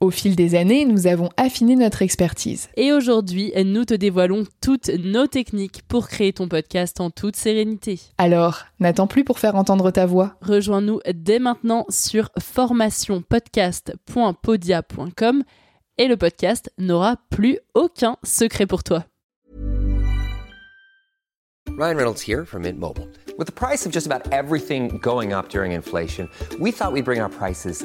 Au fil des années, nous avons affiné notre expertise. Et aujourd'hui, nous te dévoilons toutes nos techniques pour créer ton podcast en toute sérénité. Alors, n'attends plus pour faire entendre ta voix. Rejoins-nous dès maintenant sur formationpodcast.podia.com et le podcast n'aura plus aucun secret pour toi. Ryan Reynolds here from Mint Mobile. With the price of just about everything going up during inflation, we thought we'd bring our prices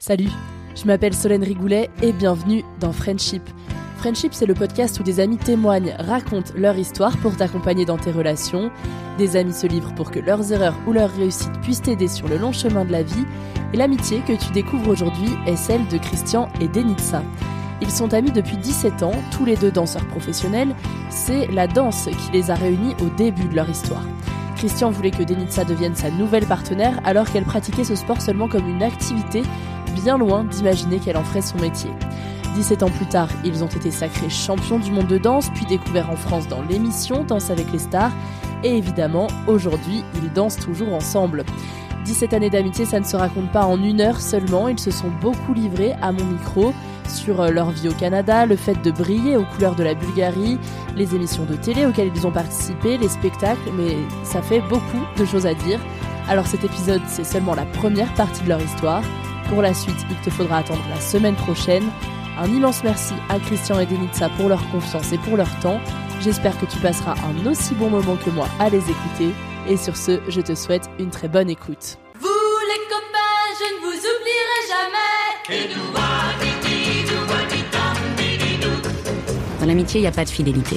Salut, je m'appelle Solène Rigoulet et bienvenue dans Friendship. Friendship, c'est le podcast où des amis témoignent, racontent leur histoire pour t'accompagner dans tes relations. Des amis se livrent pour que leurs erreurs ou leurs réussites puissent t'aider sur le long chemin de la vie. Et l'amitié que tu découvres aujourd'hui est celle de Christian et Denitsa. Ils sont amis depuis 17 ans, tous les deux danseurs professionnels. C'est la danse qui les a réunis au début de leur histoire. Christian voulait que Denitsa devienne sa nouvelle partenaire alors qu'elle pratiquait ce sport seulement comme une activité, bien loin d'imaginer qu'elle en ferait son métier. 17 ans plus tard, ils ont été sacrés champions du monde de danse, puis découverts en France dans l'émission Danse avec les stars, et évidemment, aujourd'hui, ils dansent toujours ensemble. 17 années d'amitié, ça ne se raconte pas en une heure seulement, ils se sont beaucoup livrés à mon micro sur euh, leur vie au Canada, le fait de briller aux couleurs de la Bulgarie, les émissions de télé auxquelles ils ont participé, les spectacles, mais ça fait beaucoup de choses à dire. Alors cet épisode, c'est seulement la première partie de leur histoire. Pour la suite, il te faudra attendre la semaine prochaine. Un immense merci à Christian et Denitsa pour leur confiance et pour leur temps. J'espère que tu passeras un aussi bon moment que moi à les écouter. Et sur ce, je te souhaite une très bonne écoute. Vous les copains, je ne vous oublierai jamais. Dans l'amitié, il n'y a pas de fidélité.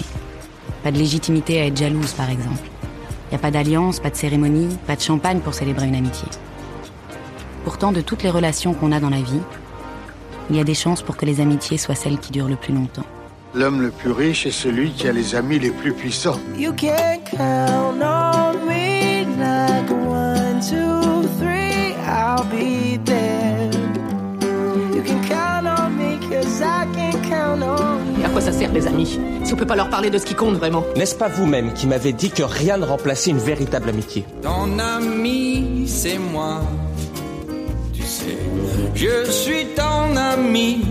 Pas de légitimité à être jalouse, par exemple. Il n'y a pas d'alliance, pas de cérémonie, pas de champagne pour célébrer une amitié. Pourtant, de toutes les relations qu'on a dans la vie, il y a des chances pour que les amitiés soient celles qui durent le plus longtemps. L'homme le plus riche est celui qui a les amis les plus puissants. You can count on me like one, two, three, I'll be there. You can count on me cause I can count on you. À quoi ça sert les amis Si on peut pas leur parler de ce qui compte vraiment? N'est-ce pas vous-même qui m'avez dit que rien ne remplaçait une véritable amitié? Ton ami, c'est moi. Je suis ton ami.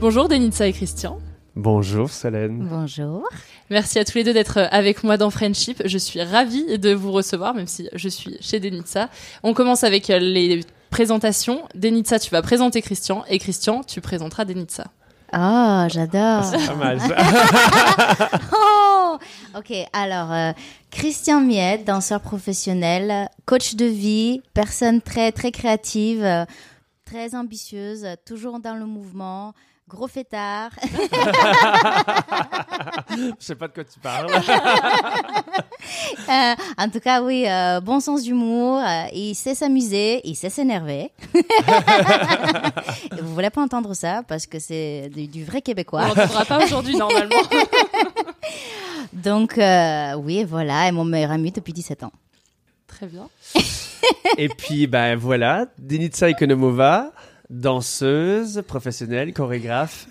Bonjour Denitsa et Christian. Bonjour Solène. Bonjour. Merci à tous les deux d'être avec moi dans Friendship. Je suis ravie de vous recevoir, même si je suis chez Denitsa. On commence avec les présentations. Denitsa, tu vas présenter Christian, et Christian, tu présenteras Denitsa. Oh, j'adore. C'est pas mal ça. oh, ok. Alors, euh, Christian Miette, danseur professionnel, coach de vie, personne très très créative, euh, très ambitieuse, toujours dans le mouvement. Gros fêtard. Je sais pas de quoi tu parles. Euh, en tout cas, oui, euh, bon sens d'humour. euh, il sait s'amuser, il sait s'énerver. Et Vous voulez pas entendre ça parce que c'est du, du vrai On québécois. n'entendra pas aujourd'hui, normalement. Donc, euh, oui, voilà, et mon meilleur ami depuis 17 ans. Très bien. Et puis, ben voilà, Denitsa Ekonomova, danseuse, professionnelle, chorégraphe,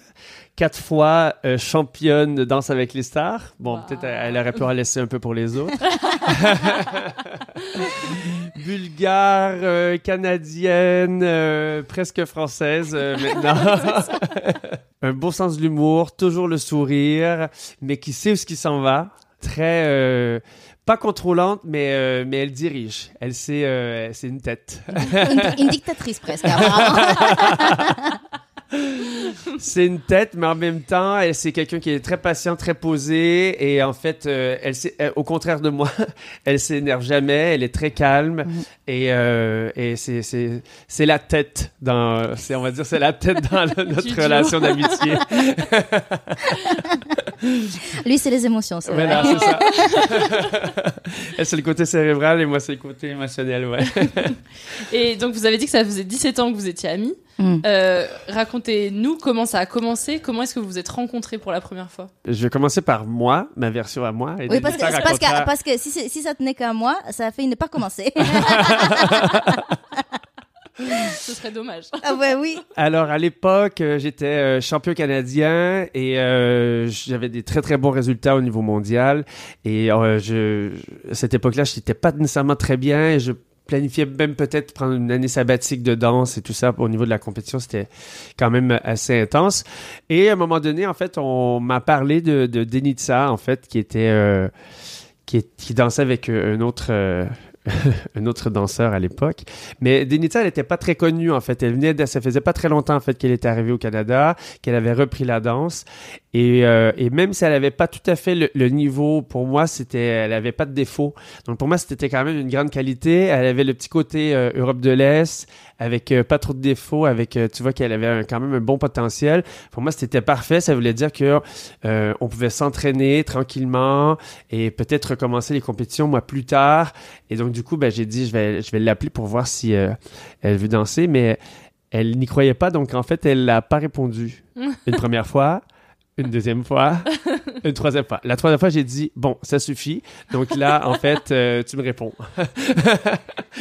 quatre fois euh, championne de danse avec les stars. Bon, peut-être elle, elle aurait pu en laisser un peu pour les autres. Bulgare, euh, canadienne, euh, presque française maintenant. un beau sens de l'humour, toujours le sourire, mais qui sait où ce qui s'en va. Très pas contrôlante, mais euh, mais elle dirige. Elle euh, c'est une tête. Une, une dictatrice presque, c'est une tête, mais en même temps, elle c'est quelqu'un qui est très patient, très posé, et en fait, euh, elle, euh, au contraire de moi, elle s'énerve jamais, elle est très calme, et, euh, et c'est la tête dans, on va dire c'est la tête dans le- notre relation d'amitié. Lui, c'est les émotions, c'est Voilà, vrai. c'est ça. elle c'est le côté cérébral et moi c'est le côté émotionnel, ouais. Et donc, vous avez dit que ça faisait 17 ans que vous étiez amis. Mm. Euh, Racontez-nous comment ça a commencé. Comment est-ce que vous vous êtes rencontrés pour la première fois? Je vais commencer par moi, ma version à moi. Et Oui, parce que, parce que, parce que si, si ça tenait qu'à moi, ça a failli ne pas commencer. Ce serait dommage. ah ouais, oui. Alors, à l'époque, euh, j'étais euh, champion canadien et euh, j'avais des très, très bons résultats au niveau mondial. Et euh, je, à cette époque-là, je n'étais pas nécessairement très bien et je planifiais même peut-être prendre une année sabbatique de danse et tout ça au niveau de la compétition. C'était quand même assez intense. Et à un moment donné, en fait, on m'a parlé de, de Denitsa, en fait, qui était... euh, qui, est- qui dansait avec un autre... euh, un autre danseur à l'époque. Mais Denitsa, elle n'était pas très connue, en fait. Elle venait de, ça faisait pas très longtemps, en fait, qu'elle était arrivée au Canada, qu'elle avait repris la danse. Et, euh, même si elle avait pas tout à fait le, niveau, pour moi, c'était, elle avait pas de défaut. Donc, pour moi, c'était quand même une grande qualité. Elle avait le petit côté euh, Europe de l'Est, avec euh, pas trop de défauts, avec, euh, tu vois qu'elle avait un- quand même un bon potentiel. Pour moi, c'était parfait. Ça voulait dire que euh, on pouvait s'entraîner tranquillement et peut-être recommencer les compétitions, moi, plus tard. Et donc, du coup, ben, j'ai dit, je vais, je vais l'appeler pour voir si elle veut danser, mais elle n'y croyait pas. Donc, en fait, elle n'a pas répondu une première fois. Une deuxième fois, une troisième fois. La troisième fois, j'ai dit, bon, ça suffit. Donc là, en fait, euh, tu me réponds.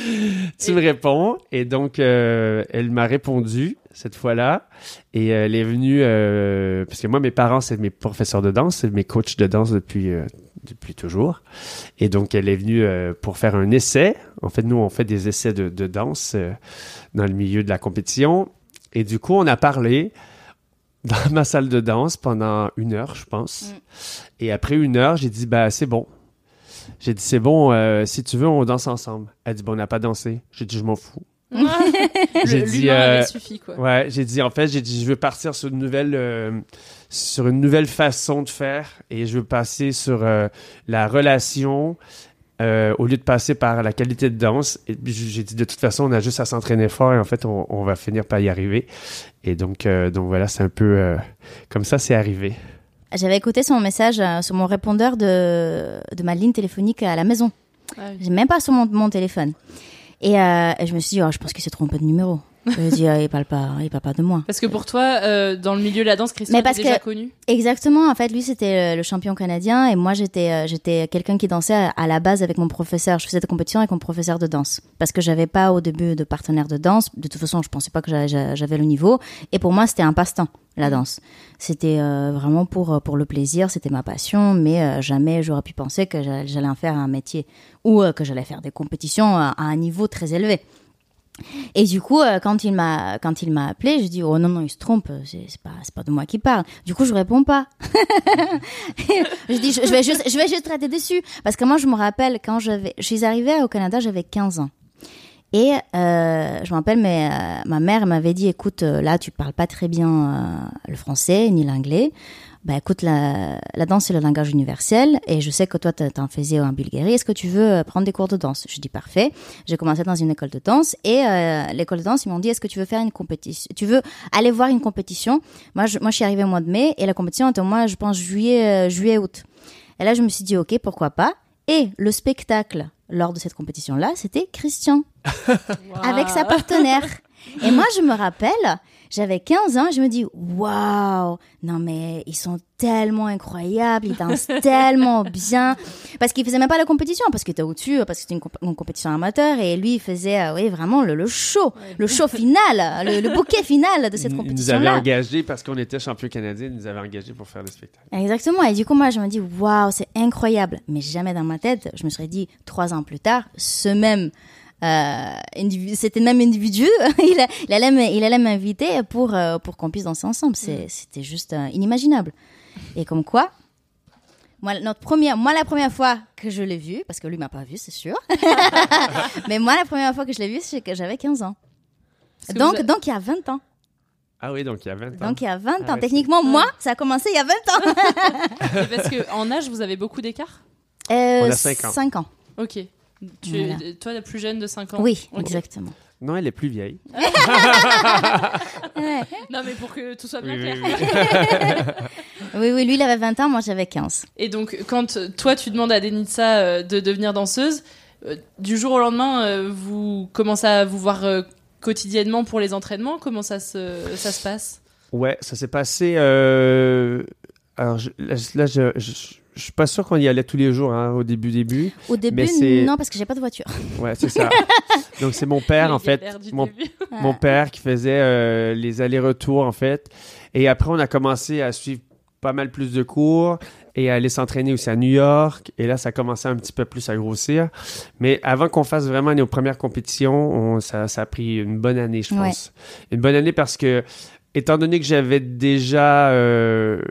tu me réponds. Et donc, euh, elle m'a répondu cette fois-là. Et elle est venue, euh, parce que moi, mes parents, c'est mes professeurs de danse, c'est mes coachs de danse depuis, depuis toujours. Et donc, elle est venue pour faire un essai. En fait, nous, on fait des essais de, de danse dans le milieu de la compétition. Et du coup, on a parlé dans ma salle de danse pendant une heure, je pense. Et après une heure, j'ai dit, bah, c'est bon. J'ai dit, c'est bon, euh, si tu veux, on danse ensemble. Elle dit, bon, on n'a pas dansé. J'ai dit, je m'en fous. Avait suffi, quoi. Ouais, j'ai dit, en fait, j'ai dit, je veux partir sur une nouvelle, euh, sur une nouvelle façon de faire et je veux passer sur euh, la relation euh, au lieu de passer par la qualité de danse. Et puis, j'ai dit, de toute façon, on a juste à s'entraîner fort et en fait, on, on va finir par y arriver. Et donc, euh, donc voilà, c'est un peu euh, comme ça, c'est arrivé. J'avais écouté son message euh, sur mon répondeur de, de ma ligne téléphonique à la maison. J'ai même pas sur mon, mon téléphone. Et, euh, et je me suis dit, oh, je pense qu'il s'est trompé de numéro. Je me dit, ah, il parle pas, il parle pas de moi. Parce que pour toi, euh, dans le milieu de la danse, Christian est déjà que connu. exactement, en fait, lui c'était euh, le champion canadien et moi j'étais euh, j'étais quelqu'un qui dansait à, à la base avec mon professeur. Je faisais des compétitions avec mon professeur de danse parce que j'avais pas au début de partenaire de danse. De toute façon, je pensais pas que j'a- j'a- j'avais le niveau et pour moi c'était un passe-temps la danse. C'était euh, vraiment pour pour le plaisir, c'était ma passion, mais euh, jamais j'aurais pu penser que j'a- j'allais en faire un métier ou euh, que j'allais faire des compétitions à, à un niveau très élevé. Et du coup, euh, quand il m'a quand il m'a appelé, je dis oh non non, il se trompe, c'est pas c'est pas de moi qui parle. Du coup, je réponds pas. je dis je, je vais juste je vais juste traiter dessus parce que moi je me rappelle quand je suis arrivée au Canada, j'avais 15 ans. Et euh, je me rappelle, mais euh, ma mère m'avait dit écoute, là tu parles pas très bien le français ni l'anglais. Bah écoute, la, la danse c'est le langage universel et je sais que toi t'en faisais en Bulgarie. Est-ce que tu veux euh, prendre des cours de danse? Je dis parfait. J'ai commencé dans une école de danse et euh, l'école de danse ils m'ont dit est-ce que tu veux faire une compétition? Tu veux aller voir une compétition? Moi je, moi je suis arrivée au mois de mai et la compétition était au mois je pense juillet euh, juillet août. Et là je me suis dit ok pourquoi pas? Et le spectacle lors de cette compétition là c'était Christian avec sa partenaire. Et moi, je me rappelle, j'avais 15 ans, je me dis, waouh, non mais ils sont tellement incroyables, ils dansent tellement bien. Parce qu'il faisait même pas la compétition, parce qu'il était au-dessus, parce que c'était une, comp- une compétition amateur, et lui, il faisait, euh, oui, vraiment le, le show, le show final, le, le bouquet final de cette Il nous avait engagés parce qu'on était champion canadien, il nous avait engagés pour faire le spectacle. Exactement. Et du coup, moi, je me dis, waouh, c'est incroyable. Mais jamais dans ma tête, je me serais dit, trois ans plus tard, ce même, euh, individu, c'était le même individu, il, a- il allait, me- il allait m'inviter pour, euh, pour qu'on puisse danser ensemble. C'est, C'était juste euh, inimaginable. Et comme quoi, moi, notre première, moi, la première fois que je l'ai vu, parce que lui m'a pas vu, c'est sûr. Mais moi, la première fois que je l'ai vu, c'est que j'avais 15 ans. Donc, donc, il y a 20 ans. Ah oui, donc il y a 20 ans. Donc, il y a 20 Ah ans. ouais, Techniquement, moi, ça a commencé il y a 20 ans. Parce que en âge, vous avez beaucoup d'écart? Euh, On a cinq ans. 5 ans. Ok. Tu es, Voilà. toi, la plus jeune de 5 ans Oui, exactement. Non, elle est plus vieille. Non, mais pour que tout soit bien Oui, clair. oui, Oui, oui, lui, il avait 20 ans, moi, j'avais 15. Et donc, quand toi, tu demandes à Denitsa euh, de devenir danseuse, euh, du jour au lendemain, euh, vous commencez à vous voir euh, quotidiennement pour les entraînements? Comment ça se, ça se passe? Ouais, ça s'est passé. euh, Alors je- là, je- là, je, je, suis pas sûr qu'on y allait tous les jours hein, au début, début. Au début, Mais non, parce que j'ai pas de voiture. Ouais, c'est ça. Donc c'est mon père Les en fait, mon, père qui faisait euh, les allers-retours en fait. Et après on a commencé à suivre pas mal plus de cours et à aller s'entraîner aussi à New York. Et là ça a commencé un petit peu plus à grossir. Mais avant qu'on fasse vraiment nos premières compétitions, on- ça, ça a pris une bonne année je Ouais. pense. Une bonne année parce que étant donné que j'avais déjà euh,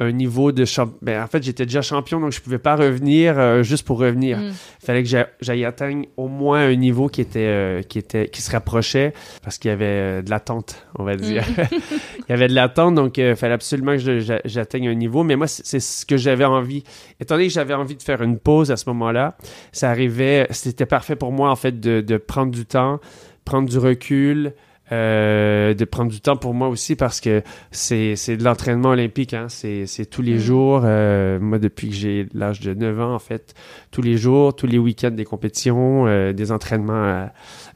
un niveau de champion. Ben, en fait, j'étais déjà champion, donc je pouvais pas revenir euh, juste pour revenir. Mm. fallait que j'a- j'aille atteindre au moins un niveau qui était, euh, qui était, qui se rapprochait parce qu'il y avait euh, de l'attente, on va dire. Il y avait de l'attente, donc il fallait absolument que j'atteigne un niveau. Mais moi, c'est c'est ce que j'avais envie. Étant donné que j'avais envie de faire une pause à ce moment-là, ça arrivait, c'était parfait pour moi, en fait, de, de prendre du temps, prendre du recul, euh, de prendre du temps pour moi aussi parce que c'est c'est de l'entraînement olympique, hein. c'est c'est tous les Mm. jours. euh, moi, depuis que j'ai l'âge de 9 ans, en fait, tous les jours, tous les week-ends, des compétitions, euh, des entraînements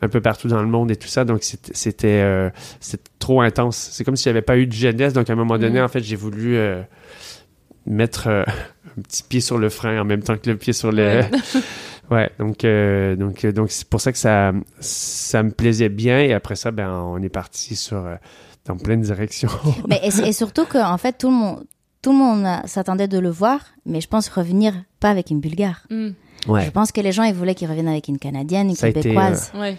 un peu partout dans le monde et tout ça. Donc, c'était c'était c'était trop intense. C'est comme si j'avais pas eu de jeunesse. Donc, à un moment donné, Mhm. en fait, j'ai voulu mettre un petit pied sur le frein en même temps que le pied sur le... Ouais. Donc euh, donc euh, donc c'est pour ça que ça ça me plaisait bien et après ça ben on est parti sur euh, dans plein de directions. Mais et, et surtout que en fait tout le monde tout le monde a- s'attendait de le voir, mais je pense revenir pas avec une Bulgare. Mm. Ouais. Je pense que les gens ils voulaient qu'il revienne avec une Canadienne, une Ça a été, Québécoise. Ouais.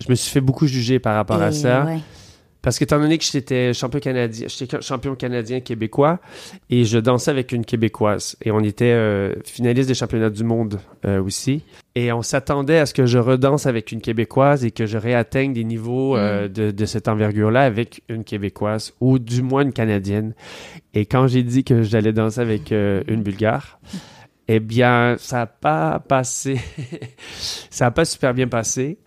Je me suis fait beaucoup juger par rapport à ça. ouais. Parce qu'étant donné que j'étais champion canadien, j'étais champion canadien québécois et je dansais avec une québécoise et on était euh, finaliste des championnats du monde euh, aussi et on s'attendait à ce que je redanse avec une québécoise et que je réatteigne des niveaux euh, de, de cette envergure-là avec une québécoise ou du moins une canadienne. Et quand j'ai dit que j'allais danser avec une bulgare, eh bien ça n'a pas passé, ça n'a pas super bien passé.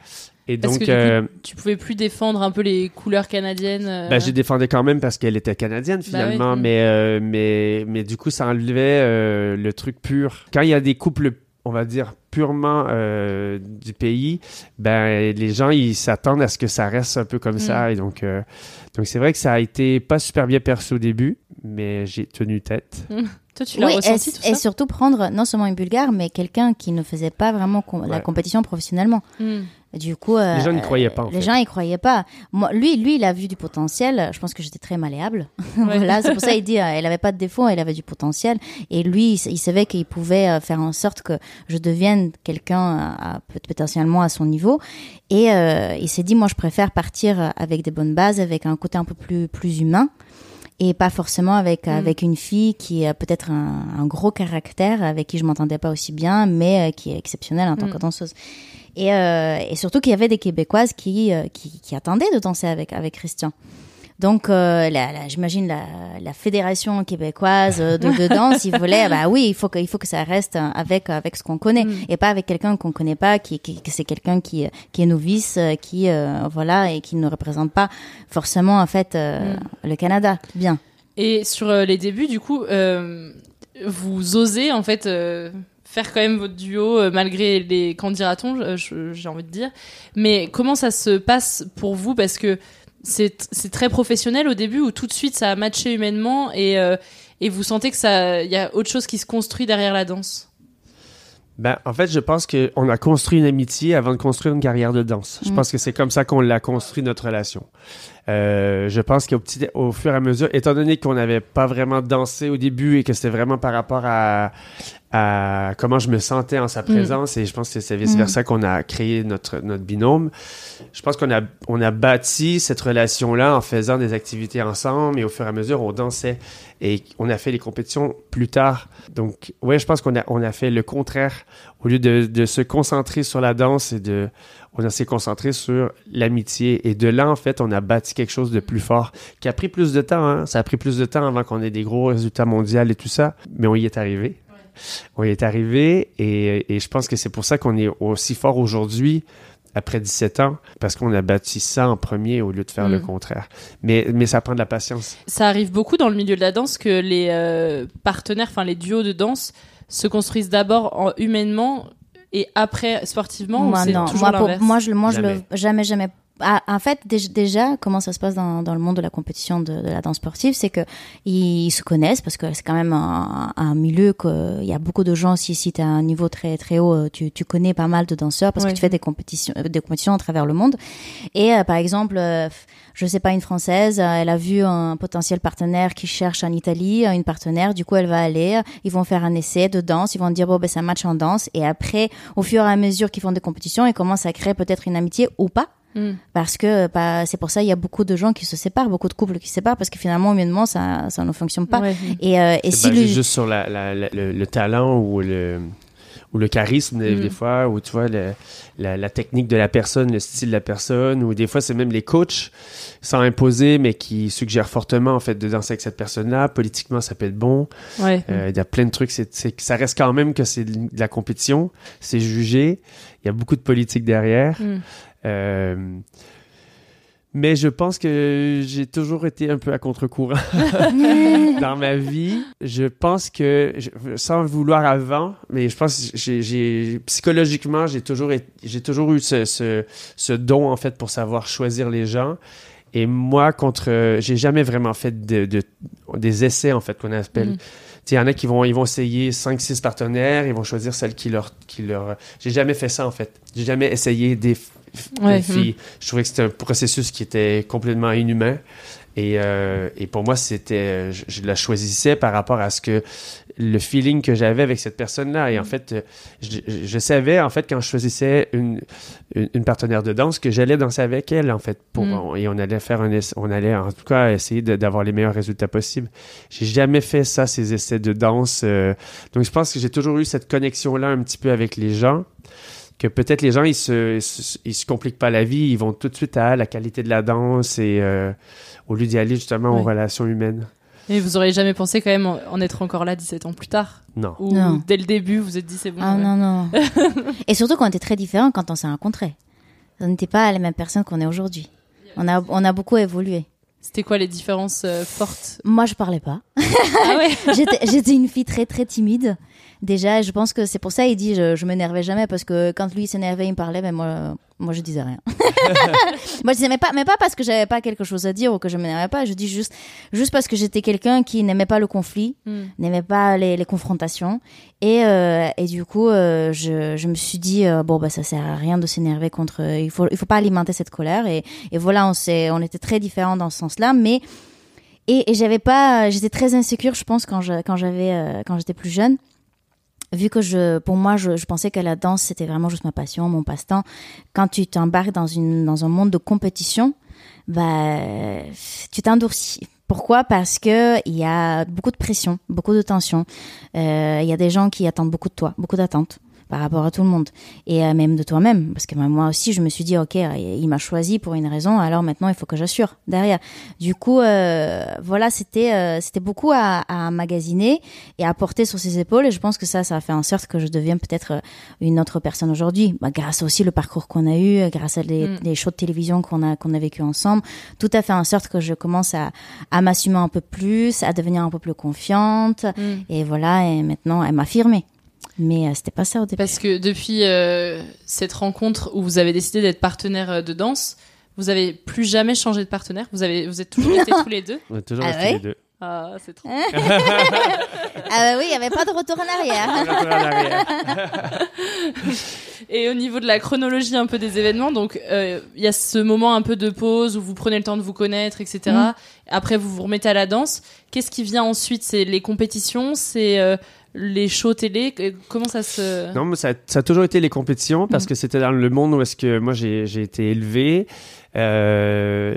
Et Parce donc, que coup, euh, tu pouvais plus défendre un peu les couleurs canadiennes. euh, ben, j'ai défendais quand même parce qu'elle était canadienne Bah finalement, oui. mais, euh, mais, mais du coup, ça enlevait euh, le truc pur. Quand il y a des couples, on va dire, purement euh, du pays, ben, les gens, ils s'attendent à ce que ça reste un peu comme Mm. ça. Et donc, euh, donc c'est vrai que ça a été pas super bien perçu au début, mais j'ai tenu tête. Toi, tu l'as Oui, ressenti et, tout et ça surtout prendre non seulement une Bulgare, mais quelqu'un qui ne faisait pas vraiment com- la compétition professionnellement. Mm. Du coup, euh, Les gens n'y croyaient pas, en Les fait. gens y croyaient pas. Moi, lui, lui, il a vu du potentiel. Je pense que j'étais très malléable. voilà, c'est pour ça il dit, euh, elle avait pas de défaut, elle avait du potentiel. Et lui, il, il savait qu'il pouvait euh, faire en sorte que je devienne quelqu'un potentiellement à son niveau. Et euh, il s'est dit, moi, je préfère partir avec des bonnes bases, avec un côté un peu plus plus humain. Et pas forcément avec Mm. avec une fille qui a peut-être un, un gros caractère, avec qui je m'entendais pas aussi bien, mais euh, qui est exceptionnelle en tant Mm. que danseuse. Et, euh, et surtout qu'il y avait des Québécoises qui, euh, qui, qui attendaient de danser avec, avec Christian. Donc, euh, la, la- j'imagine la, la fédération québécoise de, de danse, ils voulaient, bah oui, il faut que, il faut que ça reste avec, avec ce qu'on connaît et pas avec quelqu'un qu'on connaît pas, qui, qui que c'est quelqu'un qui, qui est novice, qui, euh, voilà, et qui ne représente pas forcément, en fait, euh, le Canada. Bien. Et sur les débuts, du coup, vous osez en fait faire quand même votre duo euh, malgré les qu'en dira-t-on, euh, j'ai envie de dire. Mais comment ça se passe pour vous? Parce que c'est très professionnel au début ou tout de suite ça a matché humainement et euh, et vous sentez que ça il y a autre chose qui se construit derrière la danse? Ben, en fait, je pense qu'on a construit une amitié avant de construire une carrière de danse. Je Mm. pense que c'est comme ça qu'on l'a construit, notre relation. Euh, je pense qu'au petit, au fur et à mesure, étant donné qu'on n'avait pas vraiment dansé au début et que c'était vraiment par rapport à, à comment je me sentais en sa présence, et je pense que c'est vice-versa qu'on a créé notre, notre binôme, je pense qu'on a, on a bâti cette relation-là en faisant des activités ensemble et au fur et à mesure, on dansait. Et on a fait les compétitions plus tard. Donc, ouais, je pense qu'on a, on a fait le contraire. Au lieu de, de se concentrer sur la danse et de, on a s'est concentré sur l'amitié. Et de là, en fait, on a bâti quelque chose de plus fort qui a pris plus de temps. Hein. Ça a pris plus de temps avant qu'on ait des gros résultats mondiaux et tout ça. Mais on y est arrivé. On y est arrivé et, et je pense que c'est pour ça qu'on est aussi fort aujourd'hui après 17 ans, parce qu'on a bâti ça en premier au lieu de faire le Mm. contraire. Mais, mais ça prend de la patience. Ça arrive beaucoup dans le milieu de la danse que les euh, partenaires, enfin les duos de danse, se construisent d'abord en- humainement et après sportivement. ou Moi, c'est non. toujours Moi, pour- l'inverse moi, je, le- moi, je le, jamais, jamais. Ah, en fait, dé- déjà, comment ça se passe dans, dans le monde de la compétition de, de la danse sportive, c'est que ils se connaissent parce que c'est quand même un, un milieu que il y a beaucoup de gens. Si si t'as un niveau très très haut, euh, tu, tu connais pas mal de danseurs parce Ouais. que tu fais des compétitions, euh, des compétitions à travers le monde. Et euh, par exemple, euh, je sais pas, une française, elle a vu un potentiel partenaire qui cherche en Italie, une partenaire. Du coup, elle va aller, ils vont faire un essai de danse, ils vont dire bon ben c'est un match en danse. Et après, au fur et à mesure qu'ils font des compétitions, ils commencent à créer peut-être une amitié ou pas. Mm. Parce que bah, c'est pour ça il y a beaucoup de gens qui se séparent, beaucoup de couples qui se séparent parce que finalement humainement ça ça ne fonctionne pas. Ouais. Et, euh, et C'est si le- juste sur la, la- la- le, le talent ou le, ou le charisme des, Mm. des fois, ou tu vois, le- la, la technique de la personne, le style de la personne, ou des fois c'est même les coachs, sans imposer, mais qui suggèrent fortement en fait de danser avec cette personne-là. Politiquement, ça peut être bon. Ouais. Euh, Il y a plein de trucs. C'est, c'est que ça reste quand même que c'est de la compétition. C'est jugé. Il y a beaucoup de politique derrière. Mm. Euh, mais je pense que j'ai toujours été un peu à contre-courant dans ma vie. Je pense que, sans le vouloir avant, mais je pense que j'ai, psychologiquement, j'ai toujours, été- j'ai toujours eu ce, ce, ce don, en fait, pour savoir choisir les gens. Et moi, contre, j'ai jamais vraiment fait de, de- des essais, en fait, qu'on appelle. Sais, Il y en a qui vont, ils vont essayer 5-6 partenaires, ils vont choisir celle qui leur, qui leur. J'ai jamais fait ça, en fait. J'ai jamais essayé des, Je trouvais que c'était un processus qui était complètement inhumain. Et, euh, et pour moi, c'était, je, je la choisissais par rapport à ce que le feeling que j'avais avec cette personne-là. Et en fait, euh, je, savais en fait quand je choisissais une, une, une partenaire de danse que j'allais danser avec elle en fait. Pour, Mm. Et on allait faire un, on allait en tout cas essayer d'avoir les meilleurs résultats possibles. J'ai jamais fait ça, ces essais de danse. euh, donc je pense que j'ai toujours eu cette connexion-là un petit peu avec les gens que peut-être les gens ils se, ils se ils se compliquent pas la vie, ils vont tout de suite à la qualité de la danse et euh, au lieu d'y aller justement aux relations humaines. Et vous auriez jamais pensé quand même en en être encore là 17 ans plus tard? Non. Ou Non. dès le début vous vous êtes dit c'est bon Ah ouais. non, non. Et surtout qu'on était très différents quand on s'est rencontrés. On n'était pas les mêmes personnes qu'on est aujourd'hui. On a, on a beaucoup évolué. C'était quoi les différences euh, fortes? Moi, je parlais pas. Ah ouais J'étais j'étais une fille très très timide. Déjà, je pense que c'est pour ça il dit je, je m'énervais jamais parce que quand lui s'énervait, il me parlait, mais moi moi je disais rien. moi je disais mais pas mais pas parce que j'avais pas quelque chose à dire ou que je m'énervais pas, je dis juste juste parce que j'étais quelqu'un qui n'aimait pas le conflit, Mm. n'aimait pas les, les confrontations et euh, et du coup euh, je je me suis dit euh, bon bah ça sert à rien de s'énerver contre il faut il faut pas alimenter cette colère et et voilà, on s'est on était très différents dans ce sens-là mais et, et j'avais pas j'étais très insécure je pense quand je quand j'avais euh, quand j'étais plus jeune vu que je pour moi je, je pensais que la danse c'était vraiment juste ma passion mon passe-temps quand tu t'embarques dans une dans un monde de compétition bah tu t'endurcis. Pourquoi? Parce que il y a beaucoup de pression, beaucoup de tension. Euh, Il y a des gens qui attendent beaucoup de toi, beaucoup d'attentes par rapport à tout le monde. Et euh, même de toi-même. Parce que moi aussi je me suis dit ok il m'a choisi pour une raison alors maintenant il faut que j'assure derrière. Du coup euh, voilà c'était euh, c'était beaucoup à, à magasiner et à porter sur ses épaules. Et je pense que ça ça a fait en sorte que je devienne peut-être euh, une autre personne aujourd'hui. Bah, grâce aussi le parcours qu'on a eu euh, grâce à les, Mm. les shows de télévision qu'on a qu'on a vécu ensemble tout a fait en sorte que je commence à à m'assumer un peu plus à devenir un peu plus confiante. Mm. et voilà et maintenant à m'affirmer mais euh, c'était pas ça au départ Parce que depuis euh, cette rencontre où vous avez décidé d'être partenaire euh, de danse, vous avez plus jamais changé de partenaire? Vous avez, vous êtes toujours restés tous les deux? On est toujours Ah restés ouais? les deux. Ah, c'est trop. ah bah oui il y avait pas de retour en arrière Retour en arrière. Et au niveau de la chronologie un peu des événements, donc euh, il y a ce moment un peu de pause où vous prenez le temps de vous connaître, etc. Mm. Après, vous vous remettez à la danse. Qu'est-ce qui vient ensuite? C'est les compétitions, c'est euh, les shows télé. Comment ça se Non, mais ça, ça a toujours été les compétitions parce que c'était dans le monde où est-ce que moi j'ai été élevé. Euh,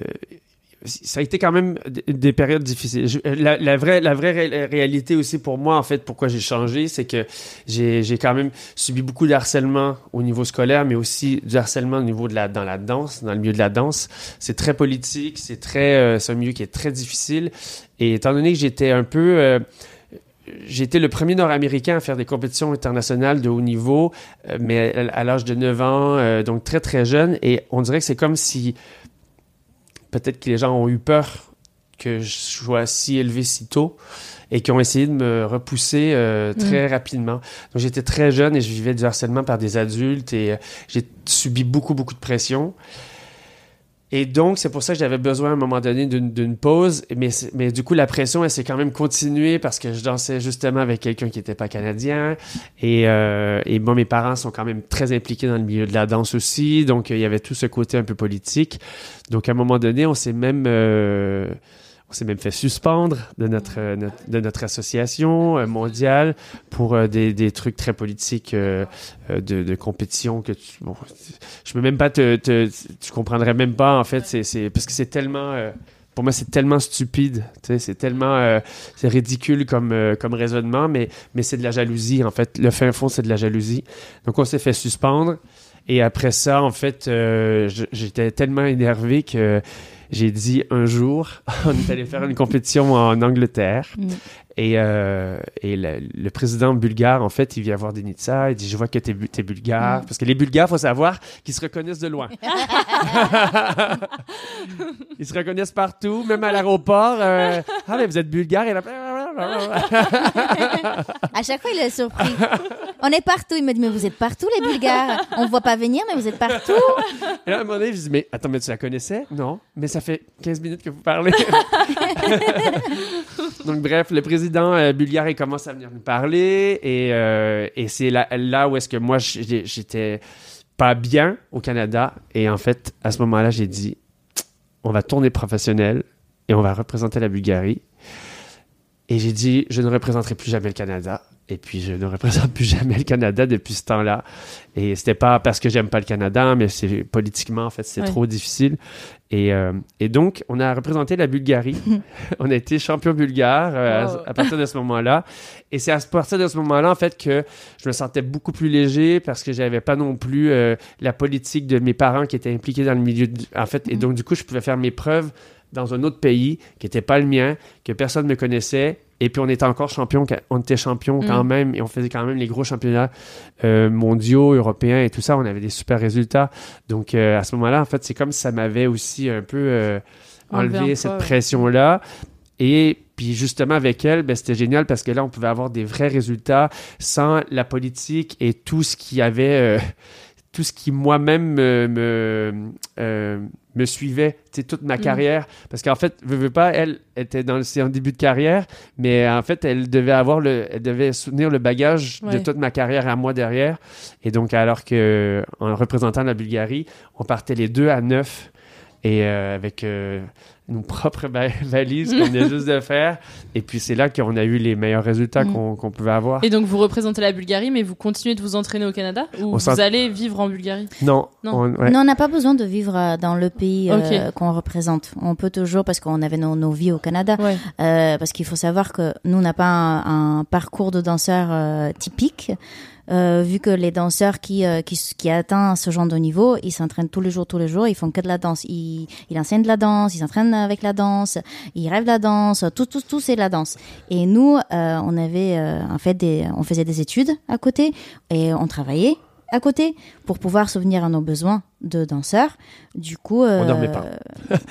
ça a été quand même des périodes difficiles. Je- la, la vraie, la vraie ré- réalité aussi pour moi, en fait, pourquoi j'ai changé, c'est que j'ai j'ai quand même subi beaucoup de harcèlement au niveau scolaire, mais aussi du harcèlement au niveau de la, dans la danse, dans le milieu de la danse. C'est très politique, c'est très, euh, c'est un milieu qui est très difficile. Et étant donné que j'étais un peu, euh, j'ai été le premier Nord-Américain à faire des compétitions internationales de haut niveau, euh, mais à, à l'âge de 9 ans, euh, donc très très jeune. Et on dirait que c'est comme si peut-être que les gens ont eu peur que je sois si élevé si tôt et qui ont essayé de me repousser euh, très rapidement. Donc j'étais très jeune et je vivais du harcèlement par des adultes et j'ai subi beaucoup beaucoup de pression. Et donc, c'est pour ça que j'avais besoin à un moment donné d'une pause. Mais, mais du coup, la pression, elle s'est quand même continuée parce que je dansais justement avec quelqu'un qui n'était pas canadien. Et, euh, et moi, mes parents sont quand même très impliqués dans le milieu de la danse aussi. Donc, il y avait tout ce côté un peu politique. Donc, à un moment donné, on s'est même... euh, on s'est même fait suspendre de notre, euh, de notre association euh, mondiale pour euh, des, des trucs très politiques de, compétition que tu, bon, je peux même pas te, tu comprendrais même pas en fait c'est parce que c'est tellement pour moi c'est tellement stupide c'est tellement c'est ridicule comme comme raisonnement mais mais c'est de la jalousie en fait. Le fin fond c'est de la jalousie. Donc on s'est fait suspendre. Et après ça en fait j'étais tellement énervé que j'ai dit un jour, on est allé faire une compétition en Angleterre. Mm. Et, euh, et le, le président bulgare, en fait, il vient voir Denitsa. Il dit Je vois que t'es, t'es bulgare. Parce que les Bulgares, faut savoir qu'ils se reconnaissent de loin. Ils se reconnaissent partout, même à l'aéroport. euh, ah, mais vous êtes bulgare? Et là... À chaque fois, il est surpris. On est partout. Il me dit, mais vous êtes partout, les Bulgares. On ne voit pas venir, mais vous êtes partout. Et là, à un moment donné, je dis, mais attends, mais tu la connaissais? Non. Mais ça fait 15 minutes que vous parlez. Donc, bref, le président euh, bulgare, il commence à venir nous parler. Et, euh, et c'est là, là où est-ce que moi, j'étais pas bien au Canada. Et en fait, à ce moment-là, j'ai dit, on va tourner professionnel et on va représenter la Bulgarie. Et j'ai dit, je ne représenterai plus jamais le Canada. Et puis, je ne représente plus jamais le Canada depuis ce temps-là. Et c'était pas parce que j'aime pas le Canada, mais c'est politiquement, en fait, c'est Ouais. trop difficile. Et, euh, et donc, on a représenté la Bulgarie. on a été champion bulgare euh, Wow. à, à partir de ce moment-là. Et c'est à partir de ce moment-là, en fait, que je me sentais beaucoup plus léger parce que j'avais pas non plus euh, la politique de mes parents qui étaient impliqués dans le milieu. En fait, et donc, du coup, je pouvais faire mes preuves dans un autre pays qui n'était pas le mien, que personne ne me connaissait. Et puis on était encore champion, on était champion quand Mm. même, et on faisait quand même les gros championnats euh, mondiaux, européens et tout ça. On avait des super résultats. Donc euh, à ce moment-là, en fait, c'est comme si ça m'avait aussi un peu euh, Enlevé cette pression-là. Et Puis justement, avec elle, ben, c'était génial parce que là, on pouvait avoir des vrais résultats sans la politique et tout ce qui avait... tout ce qui moi-même me, me, euh, me suivait toute ma Mm. carrière. Parce qu'en fait, veux, veux pas, elle était dans le, en début de carrière, mais en fait, elle devait avoir le, elle devait soutenir le bagage de toute ma carrière à moi derrière. Et donc, alors que, en représentant la Bulgarie, on partait les deux à neuf et euh, avec euh, nos propres va- valises qu'on venait juste de faire. Et puis, c'est là qu'on a eu les meilleurs résultats Mm. qu'on pouvait avoir. Et donc vous représentez la Bulgarie, mais vous continuez de vous entraîner au Canada ou On vous allez vivre en Bulgarie? Non, Non. on- ouais. N'a pas besoin de vivre euh, dans le pays euh, qu'on représente. On peut toujours, parce qu'on avait nos, nos vies au Canada, Ouais. euh, parce qu'il faut savoir que nous, on n'a pas un, un parcours de danseur euh, typique. Euh, vu que les danseurs qui, euh, qui, qui atteignent ce genre de niveau, ils s'entraînent tous les jours, tous les jours, ils font que de la danse. Ils, ils enseignent de la danse, ils s'entraînent avec la danse, ils rêvent de la danse, tout, tout, tout c'est la danse. Et nous, euh, on avait euh, en fait des, on faisait des études à côté et on travaillait à côté pour pouvoir souvenir à nos besoins de danseurs. Du coup, euh, On dormait pas.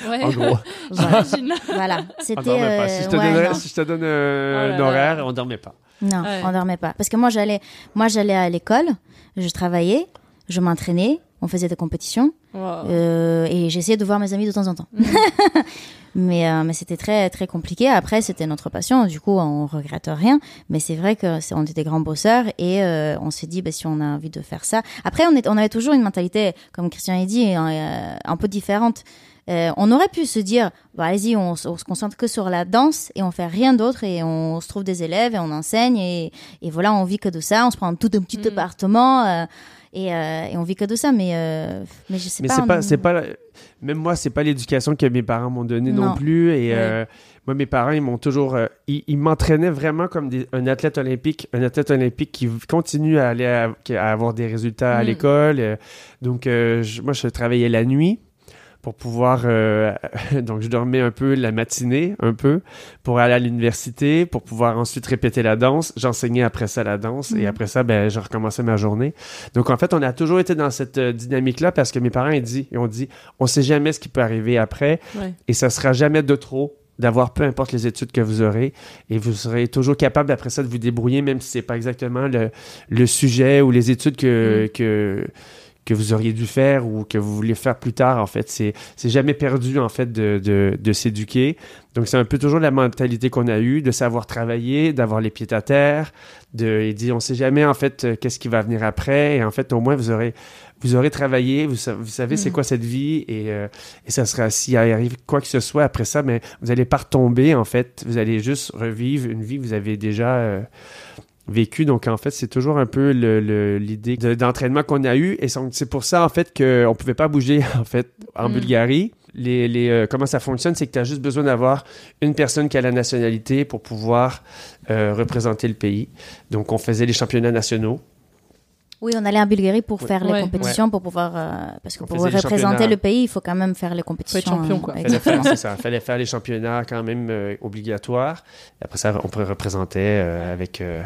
Ouais. En gros. Voilà. J'imagine. voilà, On c'était. dormait pas. euh, Si je te, ouais, donnerais- non. si je te donne euh, Oh là un là. horaire, on dormait pas. Non, Ouais. on dormait pas. Parce que moi, j'allais, moi, j'allais à l'école, je travaillais, je m'entraînais, on faisait des compétitions, Wow. euh, et j'essayais de voir mes amis de temps en temps. mais euh, mais c'était très très compliqué. Après, c'était notre passion, du coup, on regrette rien. Mais c'est vrai que c'est, on était grands bosseurs et euh, on s'est dit, bah, si on a envie de faire ça. Après, on, est, on avait toujours une mentalité, comme Christian a dit, euh, un peu différente. Euh, on aurait pu se dire, bah, allez-y, on, se concentre que sur la danse et on fait rien d'autre et on se trouve des élèves et on enseigne et, et voilà, on vit que de ça. On se prend tout un petit appartement euh, et, euh, et on vit que de ça. Mais, euh, mais je sais Mais pas. c'est on- pas, c'est pas, même moi, c'est pas l'éducation que mes parents m'ont donnée non, Non. plus. Et euh, moi, mes parents, ils m'ont toujours, euh, ils, ils m'entraînaient vraiment comme des- un athlète olympique, un athlète olympique qui continue à aller à, avoir des résultats à Mm. l'école. euh, donc, je- moi, je travaillais la nuit pour pouvoir euh, donc je dormais un peu la matinée un peu pour aller à l'université pour pouvoir ensuite répéter la danse j'enseignais après ça la danse et Mhm. après ça ben je recommençais ma journée donc en fait on a toujours été dans cette dynamique là parce que mes parents ils, dit, ils ont dit on sait jamais ce qui peut arriver après Ouais. et ça sera jamais de trop d'avoir peu importe les études que vous aurez et vous serez toujours capable après ça de vous débrouiller même si c'est pas exactement le, le sujet ou les études que, que que vous auriez dû faire ou que vous vouliez faire plus tard en fait. C'est c'est jamais perdu en fait de, de, de s'éduquer. Donc c'est un peu toujours la mentalité qu'on a eue de savoir travailler d'avoir les pieds à terre de et dire on sait jamais en fait euh, qu'est-ce qui va venir après. Et en fait au moins vous aurez vous aurez travaillé vous, vous savez c'est Mhm. quoi cette vie et, euh, et ça sera s'il arrive quoi que ce soit après ça mais vous allez pas retomber en fait. Vous allez juste revivre une vie que vous avez déjà euh, vécu. Donc, en fait, c'est toujours un peu le- le- l'idée de- d'entraînement qu'on a eu. Et c'est c'est pour ça, en fait, qu'on ne pouvait pas bouger, en fait, en Mm. Bulgarie. Les, les, euh, comment ça fonctionne, c'est que tu as juste besoin d'avoir une personne qui a la nationalité pour pouvoir euh, représenter le pays. Donc, on faisait les championnats nationaux. Oui, on allait en Bulgarie pour Ouais. faire Ouais. les compétitions, pour pouvoir. euh, parce que On pour représenter le pays, il faut quand même faire les compétitions. champion, euh, quoi. Fallait faire, c'est ça. Fallait faire les championnats quand même euh, obligatoires. Après ça, on représentait euh, avec euh,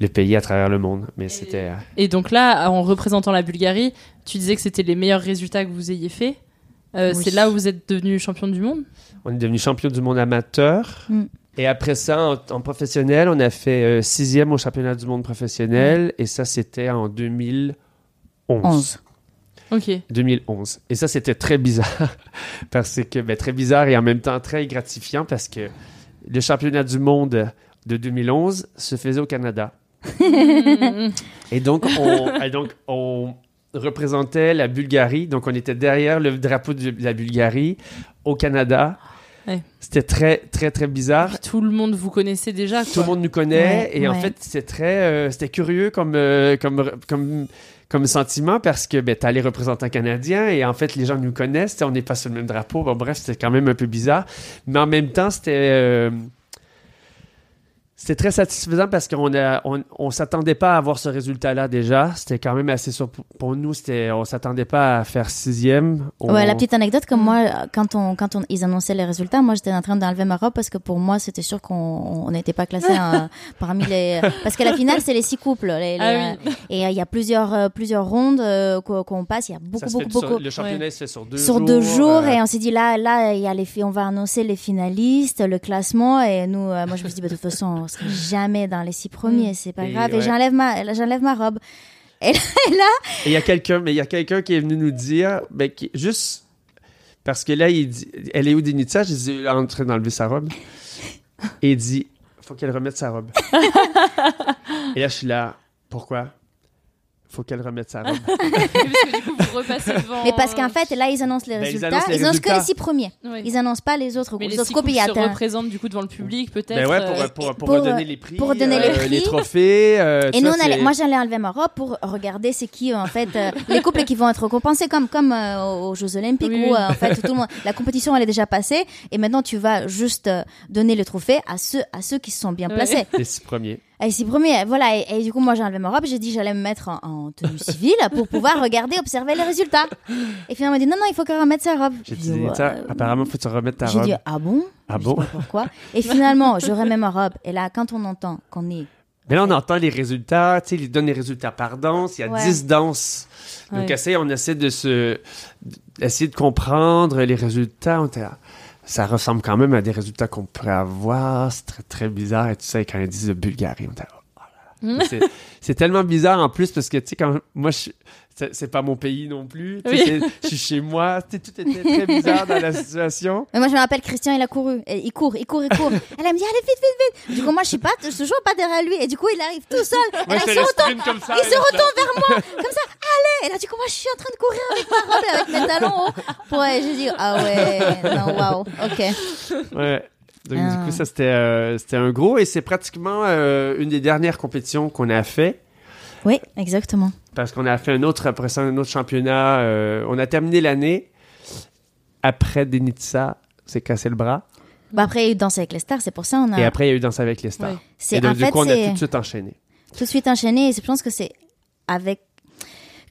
le pays à travers le monde. Mais c'était... euh, Et donc là, en représentant la Bulgarie, tu disais que c'était les meilleurs résultats que vous ayez fait. Euh, Oui. C'est là où vous êtes devenu champion du monde? On est devenu champion du monde amateur. Mm. Et après ça, en, en professionnel, on a fait euh, sixième au championnat du monde professionnel. Et ça, c'était en 2011. 11. Ok. 2011. Et ça, c'était très bizarre. parce que, ben, très bizarre et en même temps très gratifiant parce que le championnat du monde de 2011 se faisait au Canada. Et donc, on, et donc, on représentait la Bulgarie. Donc, on était derrière le drapeau de la Bulgarie au Canada. Ouais. C'était très, très, très bizarre. Puis tout le monde vous connaissait déjà. Tout le monde nous connaît. Ouais, et en fait, c'était très... euh, c'était curieux comme, euh, comme, comme, comme sentiment parce que ben, t'as les représentants canadiens et en fait, les gens nous connaissent. On n'est pas sur le même drapeau. Bon, bref, c'était quand même un peu bizarre. Mais en même temps, c'était... euh, C'était très satisfaisant parce qu'on a, on, on s'attendait pas à avoir ce résultat-là déjà. C'était quand même assez sur, pour nous. C'était, on s'attendait pas à faire sixième. On- Ouais, la petite anecdote, comme moi, euh, quand, on, quand on, ils annonçaient les résultats, moi j'étais en train d'enlever ma robe parce que pour moi c'était sûr qu'on on n'était pas classé hein, parmi les. Parce que la finale c'est les six couples. les- les- Ah oui. Et euh, il y a plusieurs, euh, plusieurs rondes euh, qu'on passe. Il y a beaucoup, beaucoup, fait sur- beaucoup. le championnat se fait sur deux sur jours. deux jours euh, et on s'est dit là là il y a les on va annoncer les finalistes le classement et nous euh, moi je me suis dit bah, de toute façon jamais dans les six premiers c'est pas Et grave et j'enlève ma j'enlève ma robe et là, il y a quelqu'un, mais il y a quelqu'un qui est venu nous dire, ben, qui, juste parce que là, il dit, elle est où Denitsa? J'ai dit, elle est en train d'enlever sa robe. Et il dit, faut qu'elle remette sa robe. Et là, je suis là, pourquoi? Faut qu'elle remette sa robe. Parce que du coup, vous repassez devant. mais parce qu'en fait là ils annoncent les Ben, ils résultats annoncent les que résultats. les six premiers Ouais. ils annoncent pas les autres Mais les les autres y a se représentent du coup devant le public, peut-être. Ben ouais, pour, euh, pour, pour, pour, redonner les prix. pour donner les euh, prix. trophées. euh, Et nous, on allait- c'est- moi, j'allais enlever ma robe pour regarder c'est qui, en fait, euh, les couples qui vont être récompensés comme, comme euh, aux Jeux Olympiques Oui, où, oui. en fait, tout le monde, la compétition, elle est déjà passée et maintenant, tu vas juste donner le trophée à ceux, à ceux qui se sont bien placés. Les six premiers. Et c'est premier, voilà. Et, et du coup, moi, j'ai enlevé ma robe. J'ai dit, j'allais me mettre en, en tenue civile pour pouvoir regarder, observer les résultats. Et finalement, elle m'a dit, non, non, il faut qu'elle remette sa robe. J'ai J'ai dit, ouais. apparemment, faut que tu remettes ta J'ai robe. dit, ah bon? Ah Je bon? sais pas pourquoi. Et finalement, je remets ma robe. Et là, quand on entend qu'on est Mais là, on entend les résultats, tu sais, ils donnent les résultats par danse. Il y a Ouais. 10 danses. Donc, Ouais. essaye- on essaie de se, essayer de comprendre les résultats. On était là, ça ressemble quand même à des résultats qu'on pourrait avoir. C'est très, très bizarre. Et tu sais, quand ils disent de Bulgarie, on oh. C'est- C'est tellement bizarre en plus parce que, tu sais, quand moi, je, c'est pas mon pays non plus. Tu sais, Je suis chez moi. Tout était très bizarre dans la situation. Mais moi, je me rappelle, Christian, il a couru. Il court, il court, il court. Elle me dit, allez, vite, vite, vite. Du coup, moi, je suis pas, je suis toujours pas derrière lui. Et du coup, il arrive tout seul. Moi, se retourne, sprint comme ça. il se retourne vers moi, comme ça, allez. Et là, du coup, moi, je suis en train de courir avec ma robe et avec mes talons hauts. Et j'ai dit, ah ouais, non, waouh, ok. Ouais. Donc, du Ah. coup, ça, c'était euh, c'était un gros. Et c'est pratiquement euh, une des dernières compétitions qu'on a fait. Oui, exactement. Parce qu'on a fait un autre, après ça, un autre championnat. euh, on a terminé l'année. Après Denitsa, s'est cassé le bras. Bah, après, il y a eu Danse avec les stars, c'est pour ça, on a Et après, il y a eu Danse avec les stars. Ouais. C'est- Et donc, en du fait, coup, on a c'est- tout de suite enchaîné. tout de suite enchaîné. Et je pense que c'est avec.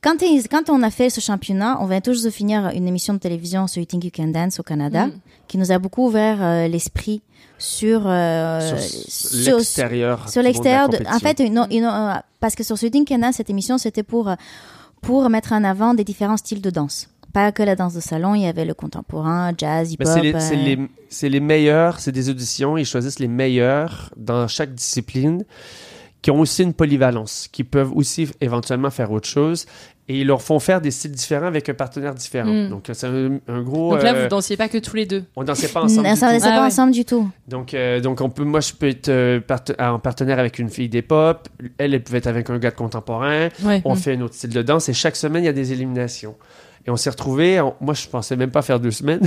Quand on a fait ce championnat, on vient toujours de finir une émission de télévision sur You Think You Can Dance au Canada, Mm. Qui nous a beaucoup ouvert euh, l'esprit sur, euh, Sur l'extérieur sur l'extérieur. En fait, une- une- euh, parce que sur Dance, cette émission, c'était pour, pour mettre en avant des différents styles de danse. Pas que la danse de salon, il y avait le contemporain, jazz, hip-hop. c'est les, euh, les- c'est les meilleurs, c'est des auditions, ils choisissent les meilleurs dans chaque discipline qui ont aussi une polyvalence, qui peuvent aussi éventuellement faire autre chose. Et ils leur font faire des styles différents avec un partenaire différent. Mm. Donc, c'est un, un gros. Donc là, euh, vous dansiez pas que tous les deux. on dansait pas ensemble. Du ça tout. ne Ah pas ouais. ensemble du tout. Donc, euh, donc on peut, moi, je peux être euh, parte- en partenaire avec une fille d'époque. Elle, elle pouvait être avec un gars de contemporain. Ouais. On Mm. fait un autre style de danse et chaque semaine, il y a des éliminations. Et on s'est retrouvés, on- moi je pensais même pas faire deux semaines,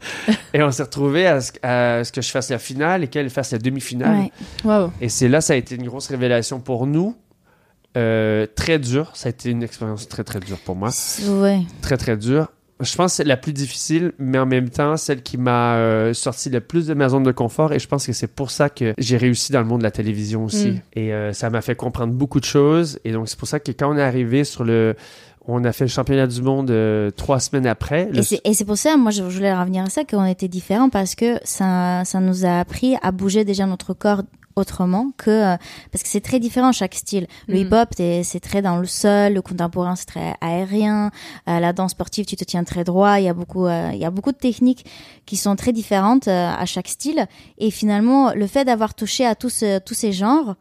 et on s'est retrouvés à ce, à ce que je fasse la finale et qu'elle fasse la demi-finale. Ouais. Et c'est là, ça a été une grosse révélation pour nous. Euh, très dur, ça a été une expérience très très dure pour moi. Ouais. Très très dure. Je pense que c'est la plus difficile, mais en même temps, celle qui m'a euh, sorti le plus de ma zone de confort. Et je pense que c'est pour ça que j'ai réussi dans le monde de la télévision aussi. Mm. Et euh, ça m'a fait comprendre beaucoup de choses. Et donc, c'est pour ça que quand on est arrivé sur le. On a fait le championnat du monde euh, trois semaines après. Le- Et c'est- Et c'est pour ça, moi, je voulais revenir à ça, qu'on était différents parce que ça, ça nous a appris à bouger déjà notre corps autrement que euh, parce que c'est très différent chaque style. Le Mhm. hip-hop c'est très dans le sol le contemporain c'est très aérien. Euh, la danse sportive tu te tiens très droit. Il y a beaucoup euh, il y a beaucoup de techniques qui sont très différentes euh, à chaque style. Et finalement le fait d'avoir touché à tous euh, tous ces genres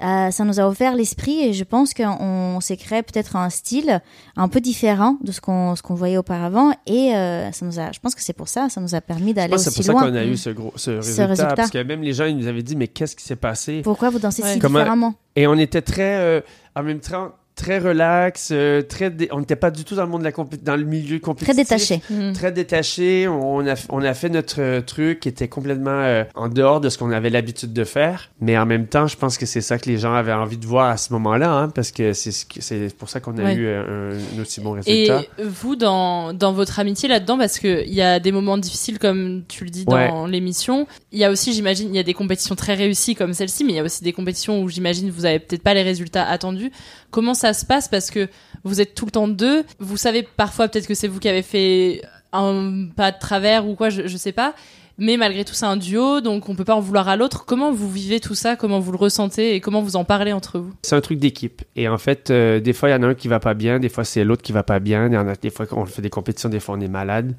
euh, ça nous a offert l'esprit et je pense qu'on on s'est créé peut-être un style un peu différent de ce qu'on ce qu'on voyait auparavant et euh, ça nous a je pense que c'est pour ça ça nous a permis d'aller aussi c'est pour ça loin qu'on a eu ce, gros, ce, Ce résultat. Parce que même les gens, ils nous avaient dit, mais qu'est-ce qui s'est passé? pourquoi vous dansez si Comment- différemment? Et on était très, euh, en même temps, très relax, euh, très dé- on n'était pas du tout dans le monde de la compé- dans le milieu compétitif. détaché. Mhm. Très détaché. On a, on a fait notre euh, truc qui était complètement euh, en dehors de ce qu'on avait l'habitude de faire. Mais en même temps, je pense que c'est ça que les gens avaient envie de voir à ce moment-là, hein, parce que c'est ce que- c'est pour ça qu'on a Ouais. eu un, un aussi bon Et résultat. vous, dans, dans votre amitié là-dedans, parce qu'il y a des moments difficiles, comme tu le dis dans l'émission, il y a aussi, j'imagine, il y a des compétitions très réussies comme celle-ci, mais il y a aussi des compétitions où j'imagine vous avez peut-être pas les résultats attendus. Comment ça se passe Parce que vous êtes tout le temps deux. Vous savez parfois peut-être que c'est vous qui avez fait un pas de travers ou quoi, je, je sais pas. Mais malgré tout, c'est un duo, donc on peut pas en vouloir à l'autre. Comment vous vivez tout ça? Comment vous le ressentez? Et comment vous en parlez entre vous? C'est un truc d'équipe. Et en fait, euh, des fois, il y en a un qui va pas bien, des fois, c'est l'autre qui va pas bien. Il y en a des fois qu'on fait des compétitions, des fois, on est malade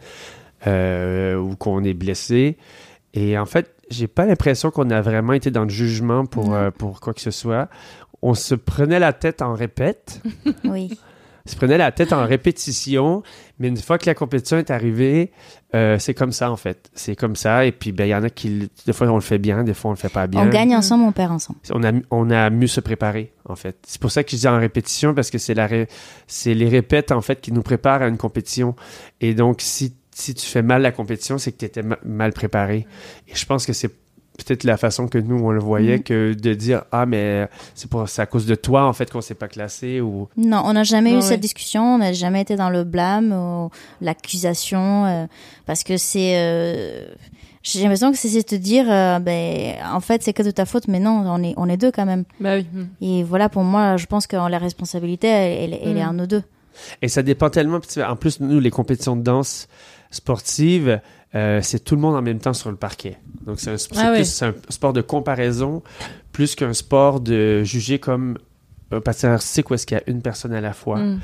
euh, ou qu'on est blessé. Et en fait, j'ai pas l'impression qu'on a vraiment été dans le jugement pour, euh, pour quoi que ce soit. On se prenait la tête en répète. Oui. On se prenait la tête en répétition, mais une fois que la compétition est arrivée, euh, c'est comme ça en fait. C'est comme ça. Et puis, ben, il y en a qui, des fois, on le fait bien, des fois, on le fait pas bien. On gagne ensemble, on perd ensemble. On a, on a mieux se préparer, en fait. C'est pour ça que je dis en répétition, parce que c'est ré- c'est les répètes, en fait, qui nous préparent à une compétition. Et donc, si, si tu fais mal la compétition, c'est que tu étais ma- mal préparé. Et je pense que c'est peut-être la façon que nous, on le voyait, Mhm. que de dire, ah, mais c'est pour, c'est à cause de toi, en fait, qu'on s'est pas classé, ou... Non, on n'a jamais eu ouais. cette discussion, on n'a jamais été dans le blâme ou l'accusation, euh, parce que c'est... euh, j'ai l'impression que c'est c'est te dire, euh, ben, en fait, c'est que de ta faute, mais non, on est, on est deux quand même. Bah oui. mm. Et voilà, pour moi, je pense que la responsabilité, elle, elle- elle est Mm. en nous deux. Et ça dépend tellement. En plus, nous, les compétitions de danse sportive, euh, c'est tout le monde en même temps sur le parquet. Donc, c'est un, Ah plus un sport de comparaison plus qu'un sport de juger comme un patineur sait où est-ce qu'il y a une personne à la fois. Mm.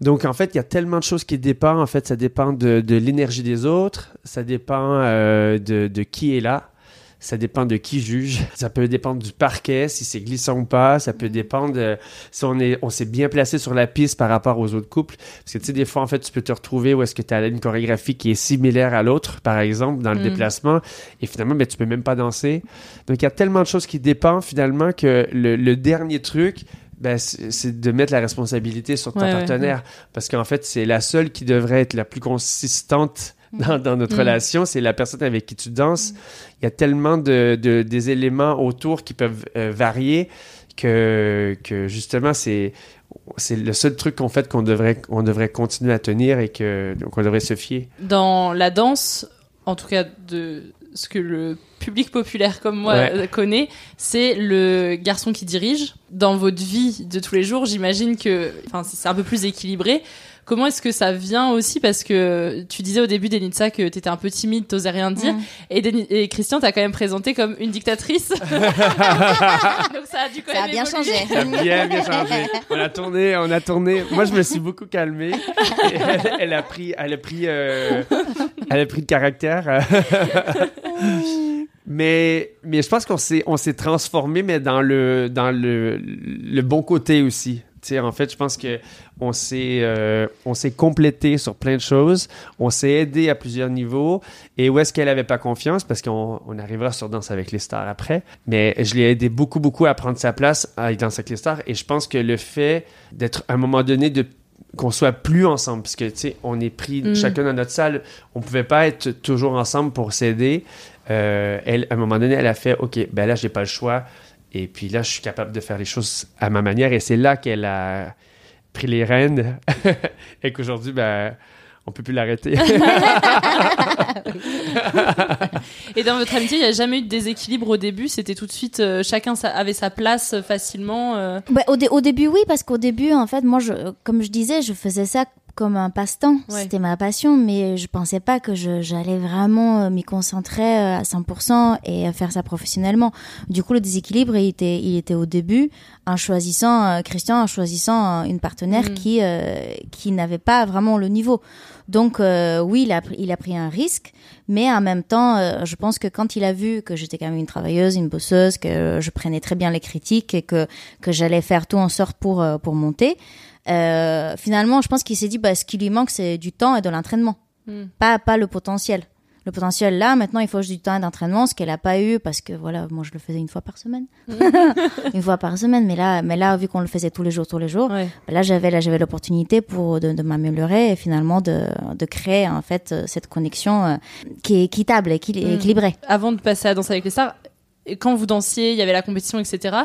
Donc, en fait, il y a tellement de choses qui dépendent. En fait, ça dépend de, de l'énergie des autres, ça dépend euh, de, de qui est là. Ça dépend de qui juge. Ça peut dépendre du parquet, si c'est glissant ou pas. Ça peut dépendre de si on est, on s'est bien placé sur la piste par rapport aux autres couples. Parce que tu sais, des fois, en fait, tu peux te retrouver où est-ce que tu as une chorégraphie qui est similaire à l'autre, par exemple, dans le Mm. déplacement. Et finalement, ben, tu peux même pas danser. Donc, il y a tellement de choses qui dépendent finalement que le, le dernier truc, ben, c'est de mettre la responsabilité sur ton Ouais, ouais, partenaire. Parce qu'en fait, c'est la seule qui devrait être la plus consistante dans, dans notre Mm. relation. C'est la personne avec qui tu danses. Il y a tellement de, de- des éléments autour qui peuvent euh, varier que, que justement, c'est. C'est le seul truc qu'on fait qu'on devrait, on devrait continuer à tenir et que, donc on devrait se fier. dans la danse, en tout cas de ce que le public populaire comme moi Ouais. euh, connaît, c'est le garçon qui dirige. Dans votre vie de tous les jours, j'imagine que c'est un peu plus équilibré. Comment est-ce que ça vient aussi? Parce que tu disais au début d'Enitsa que t'étais un peu timide, t'osais rien dire. Mm. Et, Deni- et Christian t'a quand même présenté comme une dictatrice. Donc ça a dû quand Ça a bien évoluer. changé. Ça a bien, bien changé. On a tourné, on a tourné. Moi, je me suis beaucoup calmé. Elle, elle a pris, elle a pris, euh, elle a pris de caractère. mais, mais je pense qu'on s'est, on s'est transformé, mais dans le, dans le, le bon côté aussi. En fait, je pense que on s'est, euh, on s'est complété sur plein de choses. On s'est aidé à plusieurs niveaux. Et où est-ce qu'elle avait pas confiance? Parce qu'on on arrivera sur Danse avec les stars après. Mais je l'ai aidé beaucoup, beaucoup à prendre sa place à Danse avec les stars. Et je pense que le fait d'être à un moment donné de qu'on soit plus ensemble parce que tu sais on est pris Mm. chacun dans notre salle on pouvait pas être toujours ensemble pour s'aider Euh, elle à un moment donné elle a fait ok ben là j'ai pas le choix et puis là je suis capable de faire les choses à ma manière et c'est là qu'elle a pris les rênes et qu'aujourd'hui ben on peut plus l'arrêter Et dans votre amitié, il n'y a jamais eu de déséquilibre au début? C'était tout de suite, euh, chacun sa- avait sa place euh, facilement. euh? Ouais, au, dé- au début, oui, parce qu'au début, en fait, moi, je, comme je disais, je faisais ça comme un passe-temps. Ouais. C'était ma passion, mais je pensais pas que j'allais vraiment euh, m'y concentrer euh, à 100% et à faire ça professionnellement. Du coup, le déséquilibre, il était, il était au début, en choisissant, euh, Christian, en choisissant euh, une partenaire Mm. qui, euh, qui n'avait pas vraiment le niveau. Donc, euh, oui, il a, pris- il a pris un risque, mais en même temps, euh, je pense que quand il a vu que j'étais quand même une travailleuse, une bosseuse, que je prenais très bien les critiques et que, que j'allais faire tout en sorte pour, euh, pour monter, euh, finalement, je pense qu'il s'est dit, bah, ce qui lui manque, c'est du temps et de l'entraînement, Mm. pas, pas le potentiel. le potentiel là. Maintenant, il faut juste du temps d'entraînement, ce qu'elle a pas eu parce que voilà, moi je le faisais une fois par semaine, une fois par semaine. Mais là, mais là, vu qu'on le faisait tous les jours, tous les jours, Ouais. là j'avais là j'avais l'opportunité pour de, de m'améliorer et finalement de, de créer en fait euh, cette connexion euh, qui est équitable, équil- Mm. équilibrée. Avant de passer à Danser avec les stars, et quand vous dansiez, il y avait la compétition, etc.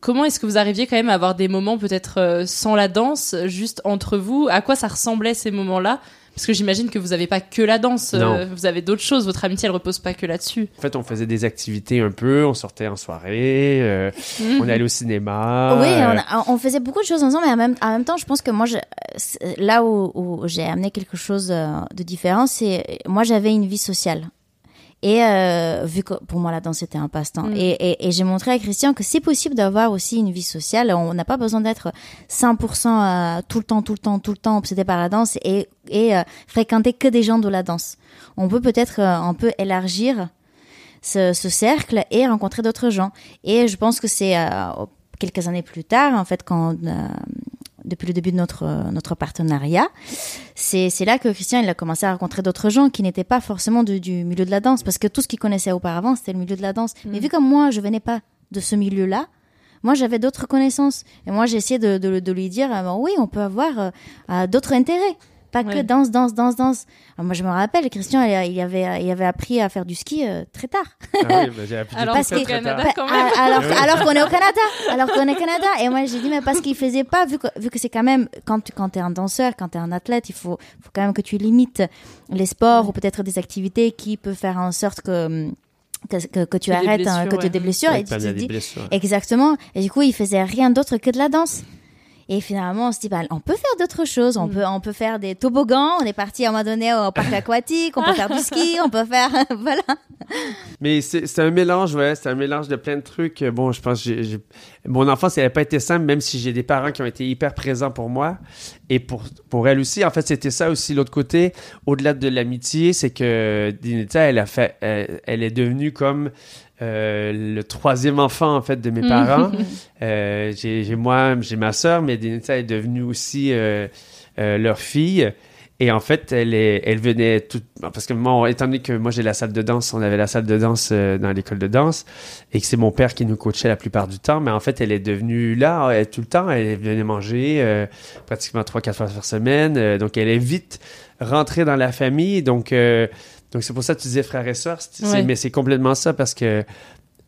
Comment est-ce que vous arriviez quand même à avoir des moments peut-être euh, sans la danse, juste entre vous? À quoi ça ressemblait ces moments-là? Parce que j'imagine que vous n'avez pas que la danse, euh, Non. vous avez d'autres choses. Votre amitié, elle repose pas que là-dessus. En fait, on faisait des activités un peu, on sortait en soirée, euh, Mhm. on allait au cinéma. Oui, euh, on, a- on faisait beaucoup de choses ensemble, mais en même, en même temps, je pense que moi, je, là où, où j'ai amené quelque chose de différent, c'est moi, j'avais une vie sociale. Et euh, vu que pour moi la danse était un passe-temps, Mm. et, et, et j'ai montré à Christian que c'est possible d'avoir aussi une vie sociale. On n'a pas besoin d'être 100% euh, tout le temps, tout le temps, tout le temps obsédé par la danse et, et euh, fréquenter que des gens de la danse. On peut peut-être euh, un peu élargir ce, ce cercle et rencontrer d'autres gens. Et je pense que c'est euh, quelques années plus tard, en fait, quand euh, depuis le début de notre euh, notre partenariat, c'est là que Christian il a commencé à rencontrer d'autres gens qui n'étaient pas forcément du, du milieu de la danse, parce que tout ce qu'il connaissait auparavant c'était le milieu de la danse. Mais vu comme moi je venais pas de ce milieu-là. Moi, j'avais d'autres connaissances. Et moi, j'ai essayé de, de, de lui dire, euh, oui, on peut avoir euh, d'autres intérêts. Pas que Ouais. danse, danse, danse, danse. Alors, moi, je me rappelle, Christian, il, avait, il avait appris à faire du ski euh, très tard. Ah oui, bah, j'ai appris Alors, Parce que- quand même. Alors, Oui. alors qu'on est au Canada, alors qu'on est au Canada. Et moi, j'ai dit, mais parce qu'il faisait pas, vu que, vu que c'est quand même, quand tu, quand t'es un danseur, quand t'es un athlète, il faut, faut quand même que tu limites les sports ou peut-être des activités qui peuvent faire en sorte que, que, que, que tu arrêtes, hein, que tu aies des ouais. blessures. Ouais, et tu pas te bien des dis, blessures. exactement. Et du coup, il faisait rien d'autre que de la danse. Et finalement, on se dit, bah, on peut faire d'autres choses. On peut, on peut faire des toboggans. On est parti à un moment donné au parc aquatique. On peut faire du ski. On peut faire, voilà. Mais c'est un mélange, ouais, c'est un mélange de plein de trucs. Euh, Bon, je pense que mon enfance, elle n'a pas été simple, même si j'ai des parents qui ont été hyper présents pour moi. Et pour, pour elle aussi, en fait, c'était ça aussi l'autre côté. Au-delà de l'amitié, c'est que Dinita, elle a fait, elle, elle est devenue comme euh, le troisième enfant, en fait, de mes parents. Euh, j'ai moi, j'ai ma sœur, mais Dinita est devenue aussi euh, euh, leur fille. Et en fait, elle, est, elle venait tout. Parce que moi, étant donné que moi j'ai la salle de danse, on avait la salle de danse euh, dans l'école de danse, et que c'est mon père qui nous coachait la plupart du temps, mais en fait, elle est devenue là elle, tout le temps. Elle venait manger euh, pratiquement trois, quatre fois par semaine. euh, donc, elle est vite rentrée dans la famille. Donc, euh, donc c'est pour ça que tu disais frère et sœur. Ouais. Mais c'est complètement ça parce que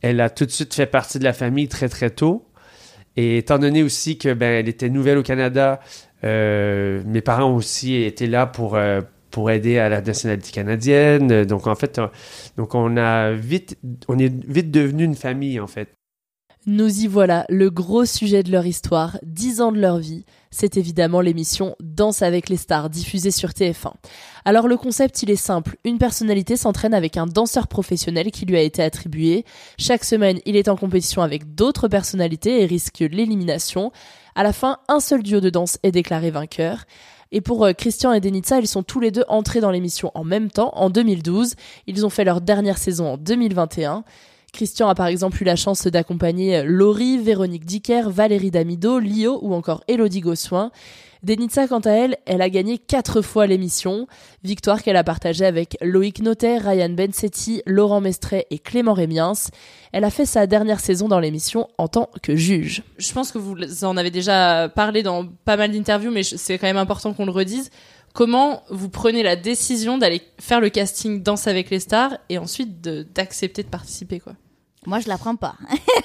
elle a tout de suite fait partie de la famille très, très tôt. Et étant donné aussi que ben elle était nouvelle au Canada, euh, mes parents aussi étaient là pour euh, pour aider à la nationalité canadienne. Euh, Donc en fait, on, donc on a vite on est vite devenu une famille en fait. Nous y voilà, le gros sujet de leur histoire, 10 ans de leur vie. C'est évidemment l'émission Danse avec les stars, diffusée sur TF1. Alors le concept, il est simple. Une personnalité s'entraîne avec un danseur professionnel qui lui a été attribué. Chaque semaine, il est en compétition avec d'autres personnalités et risque l'élimination. À la fin, un seul duo de danse est déclaré vainqueur. Et pour euh, Christian et Denitsa, ils sont tous les deux entrés dans l'émission en même temps, en 2012. Ils ont fait leur dernière saison en 2021. Christian a par exemple eu la chance d'accompagner Laurie, Véronique Dicker, Valérie Damido, Lio ou encore Elodie Gossuin. Denitsa, quant à elle, elle a gagné quatre fois l'émission, victoire qu'elle a partagée avec Loïc Notet, Ryan Bensetti, Laurent Mestret et Clément Rémiens. Elle a fait sa dernière saison dans l'émission en tant que juge. Je pense que vous en avez déjà parlé dans pas mal d'interviews, mais c'est quand même important qu'on le redise. Comment vous prenez la décision d'aller faire le casting Danse avec les stars et ensuite d'accepter de, participer quoi? Moi, je la prends pas.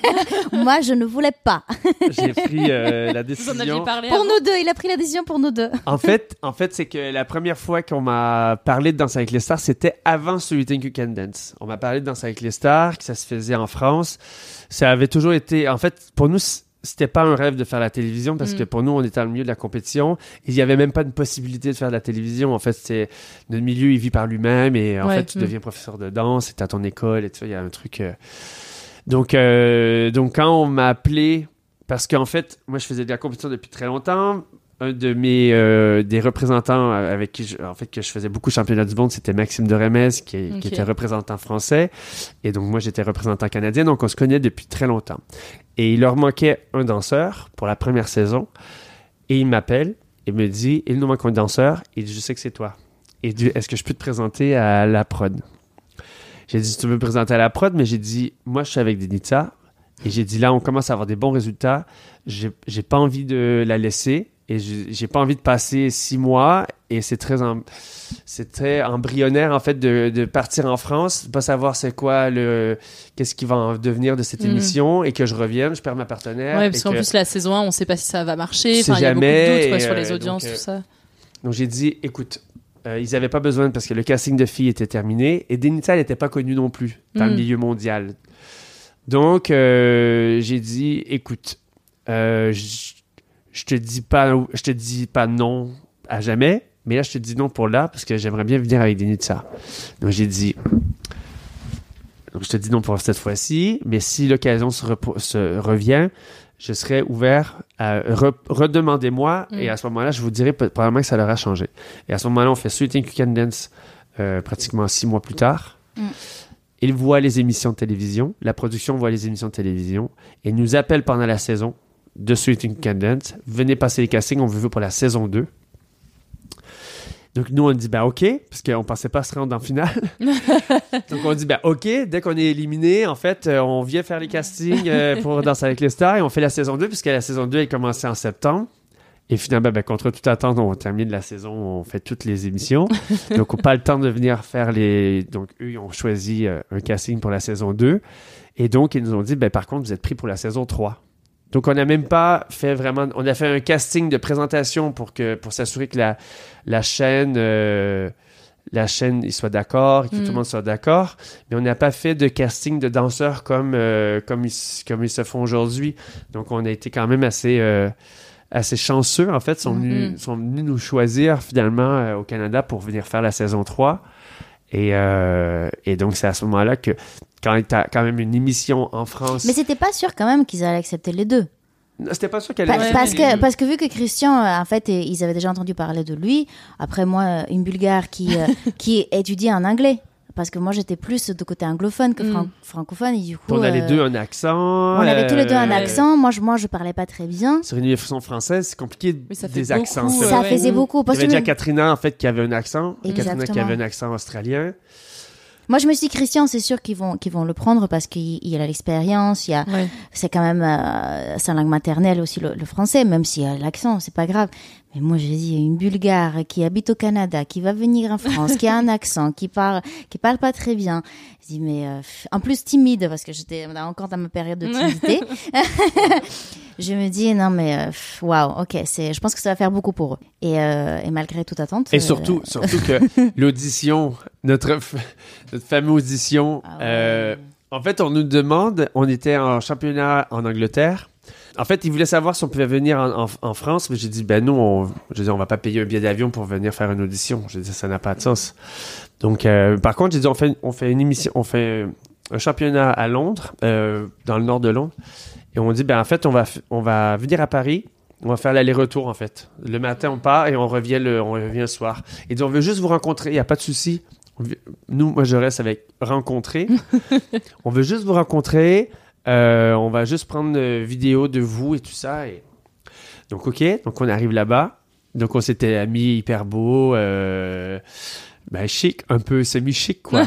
Moi, je ne voulais pas. J'ai pris euh, la Vous décision. en aviez parlé Pour avant nous deux, il a pris la décision pour nous deux. En fait, en fait, c'est que la première fois qu'on m'a parlé de Danse avec les stars, c'était avant You Think You Can Dance. On m'a parlé de Danse avec les stars, que ça se faisait en France. Ça avait toujours été, en fait, pour nous, c'était pas un rêve de faire la télévision parce Mm. que pour nous, on était dans le milieu de la compétition. Il y avait même pas de possibilité de faire de la télévision. En fait, c'est notre milieu, il vit par lui-même et en Ouais, fait, tu mm. deviens professeur de danse, c'est à ton école et tout ça. Il y a un truc. euh, Donc, euh, donc quand on m'a appelé, parce qu'en fait, moi, je faisais de la compétition depuis très longtemps. Un de mes euh, des représentants avec qui je, en fait que je faisais beaucoup de championnats du monde, c'était Maxime de Remez qui, était représentant français. Et donc moi j'étais représentant canadien. Donc on se connaît depuis très longtemps. Et il leur manquait un danseur pour la première saison. Et il m'appelle et me dit il nous manque un danseur et je sais que c'est toi. et dit est-ce que je peux te présenter à la prod J'ai dit tu veux me présenter à la prod, mais j'ai dit moi je suis avec Denitza et j'ai dit là on commence à avoir des bons résultats. J'ai pas envie de la laisser et j'ai pas envie de passer six mois et c'est très c'est très embryonnaire en fait de, de partir en France, de pas savoir c'est quoi le qu'est-ce qui va en devenir de cette Mhm. émission et que je revienne, je perds ma partenaire. Ouais, parce qu'en que- plus, la saison 1, on sait pas si ça va marcher. Enfin, il y a beaucoup de jamais, doutes sur les euh, audiences, donc, euh, tout ça. Donc j'ai dit, écoute, euh, ils n'avaient pas besoin parce que le casting de filles était terminé et Denita, elle n'était pas connue non plus dans le Mm. milieu mondial. Donc euh, j'ai dit, écoute, euh, je je te dis pas, je te dis pas non à jamais, mais là je te dis non pour là parce que j'aimerais bien venir avec Denita. Donc j'ai dit. Donc, je te dis non pour cette fois-ci, mais si l'occasion se, revient, je serai ouvert à re- redemandez-moi Mm. et à ce moment-là, je vous dirai probablement que ça leur a changé. Et à ce moment-là, on fait Sweet You Can Dance euh, pratiquement six mois plus tard. Mm. Ils voient les émissions de télévision, la production voit les émissions de télévision et nous appelle pendant la saison de Sweet You Can Dance. Venez passer les castings, on veut vous pour la saison 2. Donc nous, on dit, ben OK, parce qu'on pensait pas se rendre en finale. Donc on dit, ben OK, dès qu'on est éliminé, en fait, euh, on vient faire les castings euh, pour Danser avec les stars et on fait la saison 2, puisque la saison 2 est commencée en septembre. Et finalement, ben, contre toute attente, on termine la saison, on fait toutes les émissions. Donc, on n'a pas le temps de venir faire les. Donc, eux, ils ont choisi euh, un casting pour la saison 2. Et donc, ils nous ont dit, ben, par contre, vous êtes pris pour la saison 3. Donc, on n'a même pas fait vraiment. On a fait un casting de présentation pour, que, pour s'assurer que la, la chaîne. euh, la chaîne il soit d'accord, que Mm. tout le monde soit d'accord, mais on n'a pas fait de casting de danseurs comme, euh, comme, ils, s- comme ils se font aujourd'hui. Donc on a été quand même assez, euh, assez chanceux, en fait, sont, venus, Mhm. sont venus nous choisir finalement euh, au Canada pour venir faire la saison 3. Et, euh, et donc c'est à ce moment-là que quand tu as quand même une émission en France... Mais c'était pas sûr quand même qu'ils allaient accepter les deux. C'était pas sûr qu'elle Pa- parce, accepter les que, deux. parce que vu que Christian, euh, en fait, ils avaient déjà entendu parler de lui. Après, moi, une Bulgare qui, euh, qui étudie en anglais. Parce que moi, j'étais plus de côté anglophone que fran- francophone. Et du coup, On a les euh, deux un accent. on avait tous les deux un euh, accent. Moi, je, moi, je parlais pas très bien. Sur une émission française, c'est compliqué ça fait des beaucoup, accents. euh, Ça ouais. faisait beaucoup. Il y Parce avait déjà Katrina, en fait, qui avait un accent. Katrina qui avait un accent australien. Moi, je me suis dit, Christian, c'est sûr qu'ils vont, qu'ils vont le prendre parce qu'il il a l'expérience. Il y a, Ouais. c'est quand même euh, sa langue maternelle aussi le, le français, même s'il y a l'accent, c'est pas grave. Mais moi, j'ai dit une Bulgare qui habite au Canada, qui va venir en France, qui a un accent, qui parle, qui parle pas très bien. Je dis mais euh, en plus timide parce que j'étais encore dans ma période de timidité. je me dis non mais euh, waouh, ok, c'est, je pense que ça va faire beaucoup pour eux. Et, euh, et malgré toute attente. Et euh, surtout, surtout que l'audition, notre, fameuse audition, Ah euh, en fait, on nous demande, on était en championnat en Angleterre. En fait, ils voulaient savoir si on pouvait venir en, en- en France, mais j'ai dit, ben nous, on, je dis, on va pas payer un billet d'avion pour venir faire une audition. J'ai dit, ça n'a pas de sens. Donc, euh, par contre, j'ai dit, on fait, on fait une émission, on fait un championnat à Londres, euh, dans le nord de Londres, et on dit, ben en fait, on va, on va venir à Paris. On va faire l'aller-retour, en fait. Le matin, on part et on revient le, on revient le soir. Et dit, on veut juste vous rencontrer, il n'y a pas de souci. Nous, moi, je reste avec rencontrer. on veut juste vous rencontrer. Euh, on va juste prendre une vidéo de vous et tout ça. Et... Donc, OK. Donc, on arrive là-bas. Donc, on s'était mis hyper beau, euh, ben, chic, un peu semi-chic, quoi.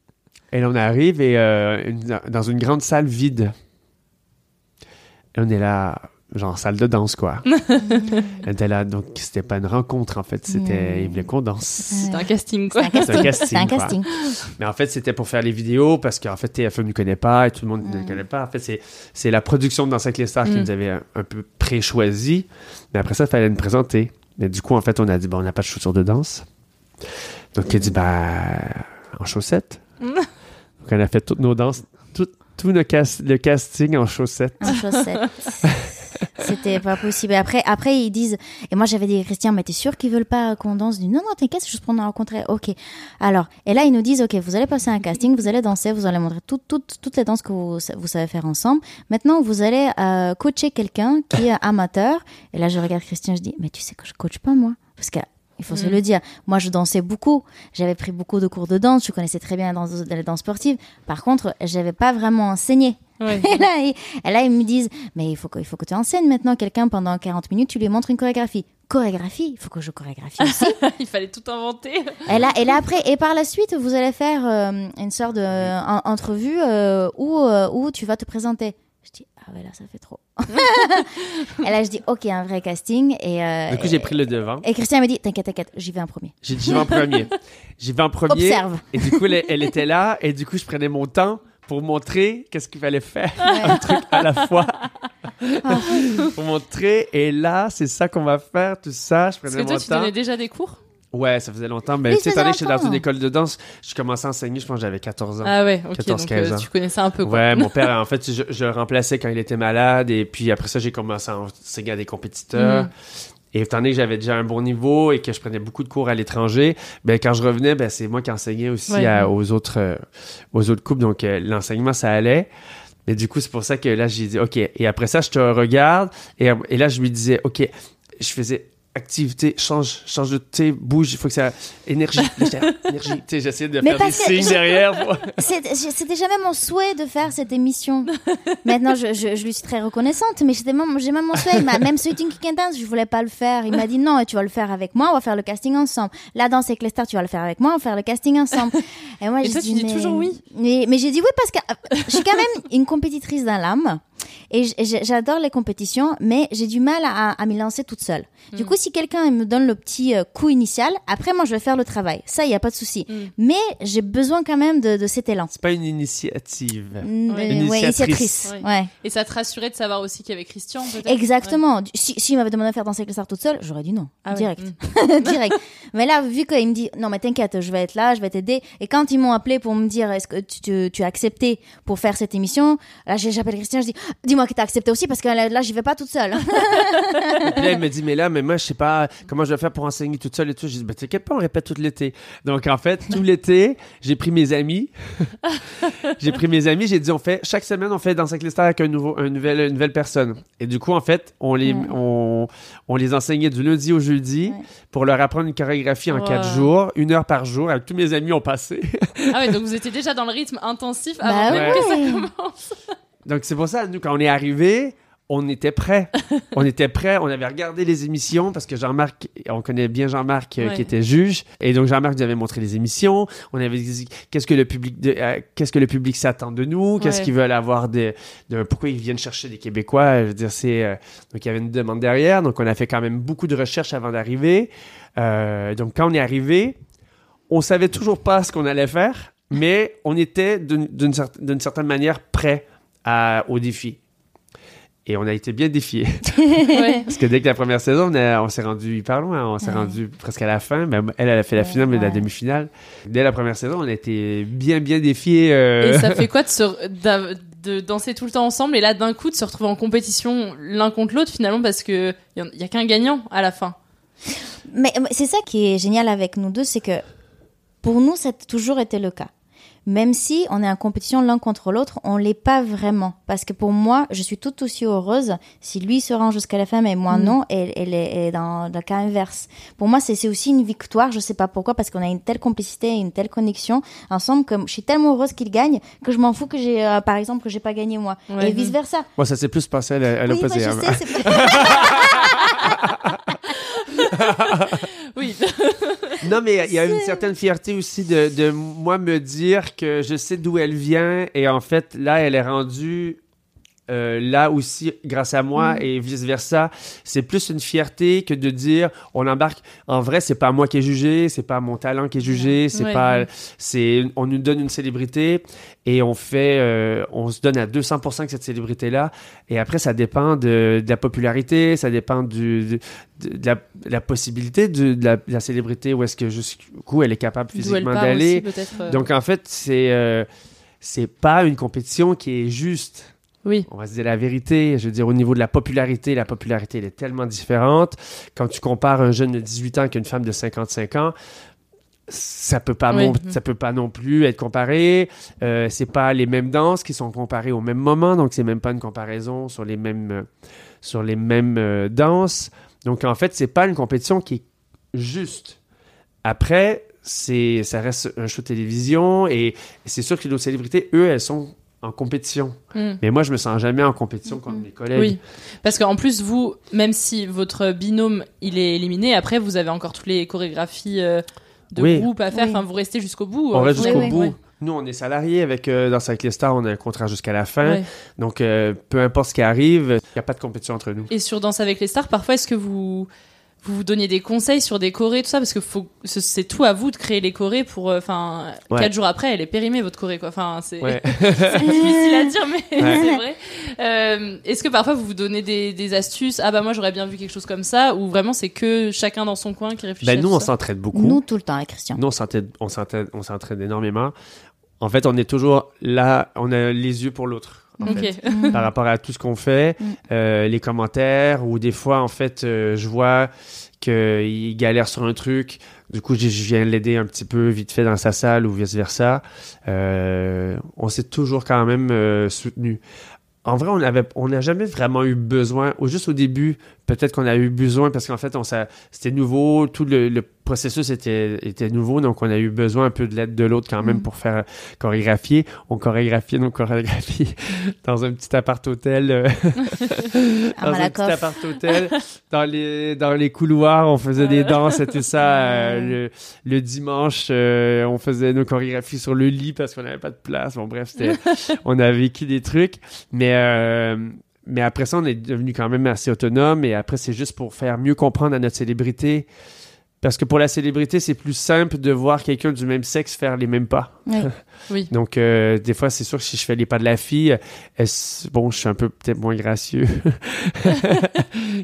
et là, on arrive et, euh, une- dans une grande salle vide. Et on est là, genre salle de danse, quoi. on était là, donc c'était pas une rencontre, en fait. C'était, ils voulaient qu'on danse. C'était un casting, quoi. C'est un casting. un casting. Mais en fait, c'était pour faire les vidéos parce qu'en fait, TF1 ne connaît pas et tout le monde ne connaît pas. En fait, c'est, c'est la production de Danse avec les stars qui Mm. nous avait un, un peu pré-choisi. Mais après ça, il fallait nous présenter. Mais du coup, en fait, on a dit, bon, on n'a pas de chaussures de danse. Donc, il a dit, ben, en chaussettes. Donc, on a fait toutes nos danses, tout, tout le, cas- le casting en chaussettes. En chaussettes. C'était pas possible. Après, après, ils disent. Et moi, j'avais dit, Christian, mais t'es sûr qu'ils veulent pas qu'on danse? Du non, non, t'inquiète, c'est juste pour nous rencontrer. Ok. Alors, et là, ils nous disent, ok, vous allez passer un casting, vous allez danser, vous allez montrer toutes toutes toutes les danses que vous, vous savez faire ensemble. Maintenant, vous allez euh, coacher quelqu'un qui est amateur. Et là, je regarde Christian, je dis, mais tu sais que je coach pas, moi. Parce que. Il faut se Mm. le dire. Moi, je dansais beaucoup. J'avais pris beaucoup de cours de danse. Je connaissais très bien la danse, les danses sportives. Par contre, j'avais pas vraiment enseigné. Ouais. Et là, ils, et là, ils me disent, mais il faut que, il faut que tu enseignes maintenant quelqu'un pendant 40 minutes, tu lui montres une chorégraphie. chorégraphie, il faut que je chorégraphie aussi. Il fallait tout inventer. Et là, et là après, et par la suite, vous allez faire euh, une sorte d'entrevue euh, où, euh, où tu vas te présenter. Je dis, ah ouais, là, ça fait trop. et là, je dis, ok, un vrai casting. Et, euh, Du coup, j'ai pris le devant. et Christian me dit, t'inquiète, t'inquiète, j'y vais en premier. J'ai dit, j'y vais en premier. J'y vais en premier. Observe. Et du coup, elle, elle était là. Et du coup, je prenais mon temps pour montrer qu'est-ce qu'il fallait faire. Un truc à la fois. pour montrer. Et là, c'est ça qu'on va faire, tout ça. Je Parce prenais que toi, mon tu temps. donnais déjà des cours? Ouais, ça faisait longtemps. Mais tu sais, que j'étais dans une école de danse, je commençais à enseigner, je pense que j'avais 14 ans. Ah ouais, ok. 14, donc 15 euh, ans. tu connaissais un peu quoi. Ouais, mon père, en fait, je, je le remplaçais quand il était malade. Et puis après ça, j'ai commencé à enseigner à des compétiteurs. Mhm. Et étant donné que j'avais déjà un bon niveau et que je prenais beaucoup de cours à l'étranger, ben quand je revenais, ben c'est moi qui enseignais aussi Ouais. à- aux autres euh, aux autres couples. Donc euh, l'enseignement ça allait. Mais du coup, c'est pour ça que là j'ai dit OK. Et après ça, je te regarde et, et là je lui disais OK, je faisais activité, change, change de, tu bouge, il faut que ça, énergie, énergie, tu sais, j'essayais de Mais faire des signes derrière. C'était jamais mon souhait de faire cette émission. Maintenant, je, je, je lui suis très reconnaissante, mais c'était même- j'ai même mon souhait. Même ce Thinking Can Dance, je voulais pas le faire. Il m'a dit non, tu vas le faire avec moi, on va faire le casting ensemble. La danse avec les stars, tu vas le faire avec moi, on va faire le casting ensemble. Et moi, dit, dis mais- toujours oui. Mais, mais j'ai dit oui parce que euh, je suis quand même une compétitrice dans l'âme. Et j'adore les compétitions, mais j'ai du mal à, à m'y lancer toute seule. Du coup, si quelqu'un me donne le petit euh, coup initial, après, moi, je vais faire le travail. Ça, il n'y a pas de souci. Mm. Mais j'ai besoin quand même de, de cet élan. C'est pas une initiative. Ouais. Une ouais, initiatrice. Ouais. Et ça te rassurait de savoir aussi qu'il y avait Christian, Exactement. Si, si il m'avait demandé de faire danser avec les stars toute seule, j'aurais dit non. Ah ouais. Direct. Direct. Mais là, vu qu'il me dit, non, mais t'inquiète, je vais être là, je vais t'aider. Et quand ils m'ont appelé pour me dire, est-ce que tu, tu, tu as accepté pour faire cette émission, là, j'appelle Christian, je dis, dis-moi que t'as accepté aussi parce que là, j'y vais pas toute seule. Et puis là, il me dit, mais là, mais moi, je sais pas comment je vais faire pour enseigner toute seule et tout. Je dis, ben, t'inquiète pas, on répète tout l'été. Donc, en fait, tout l'été, j'ai pris mes amis. j'ai pris mes amis, j'ai dit, on fait, chaque semaine, on fait dans avec avec un nouveau, un nouvel, une nouvelle personne. Et du coup, en fait, on les, Ouais. on, on les enseignait du lundi au jeudi pour leur apprendre une chorégraphie en Wow. quatre jours, une heure par jour. Avec tous mes amis ont passé. Ah ouais, donc vous étiez déjà dans le rythme intensif Bah avant même ouais. que ça commence. Donc, c'est pour ça, nous, quand on est arrivé, on était prêts. on était prêts. On avait regardé les émissions parce que Jean-Marc, on connaît bien Jean-Marc euh, Ouais. qui était juge. Et donc, Jean-Marc nous avait montré les émissions. On avait dit qu'est-ce que le public, de- euh, qu'est-ce que le public s'attend de nous, qu'est-ce Ouais. qu'ils veulent avoir de, de- pourquoi ils viennent chercher des Québécois? Je veux dire, c'est, euh, donc il y avait une demande derrière. Donc, on a fait quand même beaucoup de recherches avant d'arriver. Donc, quand on est arrivé, on savait toujours pas ce qu'on allait faire, mais on était d'une d'une cer- d'une certaine manière prêt à, au défi. Et on a été bien défiés. Ouais. Parce que dès que la première saison, on, a- on s'est rendu hyper loin. On s'est Ouais. rendu presque à la fin. Mais elle, elle a fait la Ouais, finale, mais la demi-finale. Dès la première saison, on a été bien, bien défiés. euh, Et ça fait quoi de, se, d'a- de danser tout le temps ensemble et là d'un coup de se retrouver en compétition l'un contre l'autre finalement parce que il y, a qu'un gagnant à la fin. Mais c'est ça qui est génial avec nous deux, c'est que pour nous, ça a toujours été le cas. Même si on est en compétition l'un contre l'autre, on l'est pas vraiment. Parce que pour moi, je suis tout aussi heureuse si lui se rend jusqu'à la fin, mais moi Mm. non, et elle est, elle est dans le cas inverse. Pour moi, c'est aussi une victoire, je sais pas pourquoi, parce qu'on a une telle complicité, une telle connexion ensemble, que je suis tellement heureuse qu'il gagne que je m'en fous que j'ai, euh, par exemple, que j'ai pas gagné moi. Ouais. Et vice versa. Moi, ça s'est plus passé à Oui, l'opposé. je sais, c'est pas- Oui. Non, mais il y a une certaine fierté aussi de, de moi me dire que je sais d'où elle vient et en fait, là, elle est rendue euh, là aussi grâce à moi et vice versa. C'est plus une fierté que de dire on embarque. En vrai, c'est pas moi qui ai jugé, c'est pas mon talent qui est jugé, c'est Ouais. pas. C'est on nous donne une célébrité et on fait, euh, on se donne à 200% que cette célébrité là. Et après, ça dépend de, de la popularité, ça dépend du, de, la, de la possibilité de, la, célébrité où est-ce que jusqu'où elle est capable physiquement d'aller. euh. Donc en fait, c'est c'est pas une compétition qui est juste. Oui. On va se dire la vérité. Je veux dire, au niveau de la popularité, la popularité, elle est tellement différente. Quand tu compares un jeune de 18 ans avec une femme de 55 ans, ça peut pas, Oui. non, ça peut pas non plus être comparé. Euh, c'est pas les mêmes danses qui sont comparées au même moment, donc c'est même pas une comparaison sur les mêmes, euh, sur les mêmes euh, danses. Donc en fait, c'est pas une compétition qui est juste. Après, c'est, ça reste un show de télévision et c'est sûr que nos célébrités, eux, elles sont en compétition. Mm. Mais moi, je me sens jamais en compétition contre mes collègues. Oui, parce qu'en plus, vous, même si votre binôme il est éliminé, après vous avez encore toutes les chorégraphies euh, de Oui. groupe à faire. Oui. Enfin, vous restez jusqu'au bout. On euh, reste jusqu'au oui, bout. oui. Nous, on est salariés avec euh, dans Cycling Star, on a un contrat jusqu'à la fin. Ouais. Donc, euh, peu importe ce qui arrive, il n'y a pas de compétition entre nous. Et sur Danse avec les stars, parfois, est-ce que vous vous vous donniez des conseils sur des chorés, tout ça, parce que faut, c'est tout à vous de créer les chorés pour, euh, enfin, Ouais. quatre jours après, elle est périmée votre choré, quoi. Enfin, c'est Ouais. c'est difficile à dire, mais Ouais. c'est vrai. Euh, est-ce que parfois vous vous donnez des, des astuces? Ah bah moi j'aurais bien vu quelque chose comme ça, ou vraiment c'est que chacun dans son coin qui réfléchit. Ben, à nous, tout on ça? s'entraide beaucoup. Nous, tout le temps, avec Christian. Nous, on s'entraide, on s'entraide, on s'entraide énormément. En fait, on est toujours là, on a les yeux pour l'autre. En fait, par rapport à tout ce qu'on fait, Mm. euh, les commentaires, ou des fois, en fait, euh, je vois qu'il galère sur un truc, du coup, je, je viens l'aider un petit peu vite fait dans sa salle ou vice-versa. Euh, on s'est toujours quand même soutenu. En vrai, on avait, on n'a jamais vraiment eu besoin, ou juste au début, peut-être qu'on a eu besoin parce qu'en fait, on c'était nouveau, tout le, le processus était, était nouveau, donc on a eu besoin un peu de l'aide de l'autre quand même Mm. pour faire chorégraphier. On chorégraphiait nos chorégraphies dans un petit appart-hôtel, euh, dans un petit appart-hôtel, dans les, dans les couloirs, on faisait des danses et tout ça. euh, le, le dimanche, euh, on faisait nos chorégraphies sur le lit parce qu'on n'avait pas de place. Bon, bref, c'était, on a vécu des trucs, mais euh, mais après ça, on est devenu quand même assez autonome. Et après, c'est juste pour faire mieux comprendre à notre célébrité. Parce que pour la célébrité, c'est plus simple de voir quelqu'un du même sexe faire les mêmes pas. Oui. Oui. Donc, euh, des fois, c'est sûr que si je fais les pas de la fille, bon, je suis un peu peut-être moins gracieux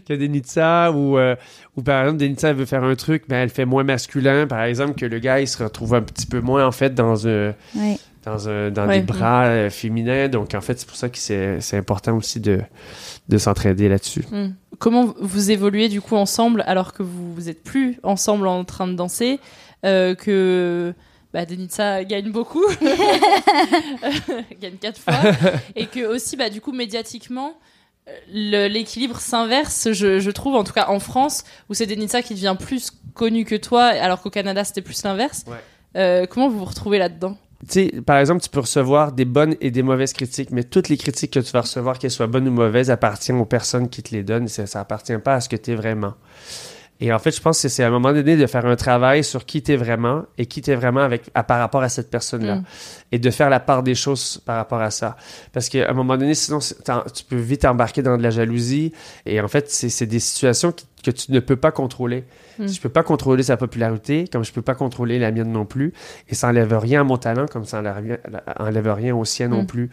que Denitsa. Ou, euh, ou par exemple, Denitsa veut faire un truc, mais elle fait moins masculin. Par exemple, que le gars, il se retrouve un petit peu moins, en fait, dans un Oui. Dans, un, dans Ouais. des bras euh, féminins. Donc, en fait, c'est pour ça que c'est c'est important aussi de, de s'entraider là-dessus. Hmm. Comment vous évoluez du coup ensemble alors que vous, vous êtes plus ensemble en train de danser, euh, que bah, Denitsa gagne beaucoup, gagne quatre fois, et que aussi bah, du coup médiatiquement euh, l'équilibre s'inverse, je, je trouve en tout cas en France où c'est Denitsa qui devient plus connu que toi, alors qu'au Canada c'était plus l'inverse. Ouais. Euh, comment vous vous retrouvez là-dedans? Sais, par exemple, tu peux recevoir des bonnes et des mauvaises critiques, mais toutes les critiques que tu vas recevoir, qu'elles soient bonnes ou mauvaises, appartiennent aux personnes qui te les donnent. Ça, ça appartient pas à ce que tu es vraiment. Et en fait, je pense que c'est à un moment donné de faire un travail sur qui tu es vraiment et qui tu es vraiment avec, à, par rapport à cette personne-là. Mm. Et de faire la part des choses par rapport à ça. Parce qu'à un moment donné, sinon, tu peux vite embarquer dans de la jalousie. Et en fait, c'est c'est des situations qui- que tu ne peux pas contrôler. Mm. Je peux pas contrôler sa popularité, comme je peux pas contrôler la mienne non plus. Et ça enlève rien à mon talent, comme ça enlève rien, au sien non Mm. plus.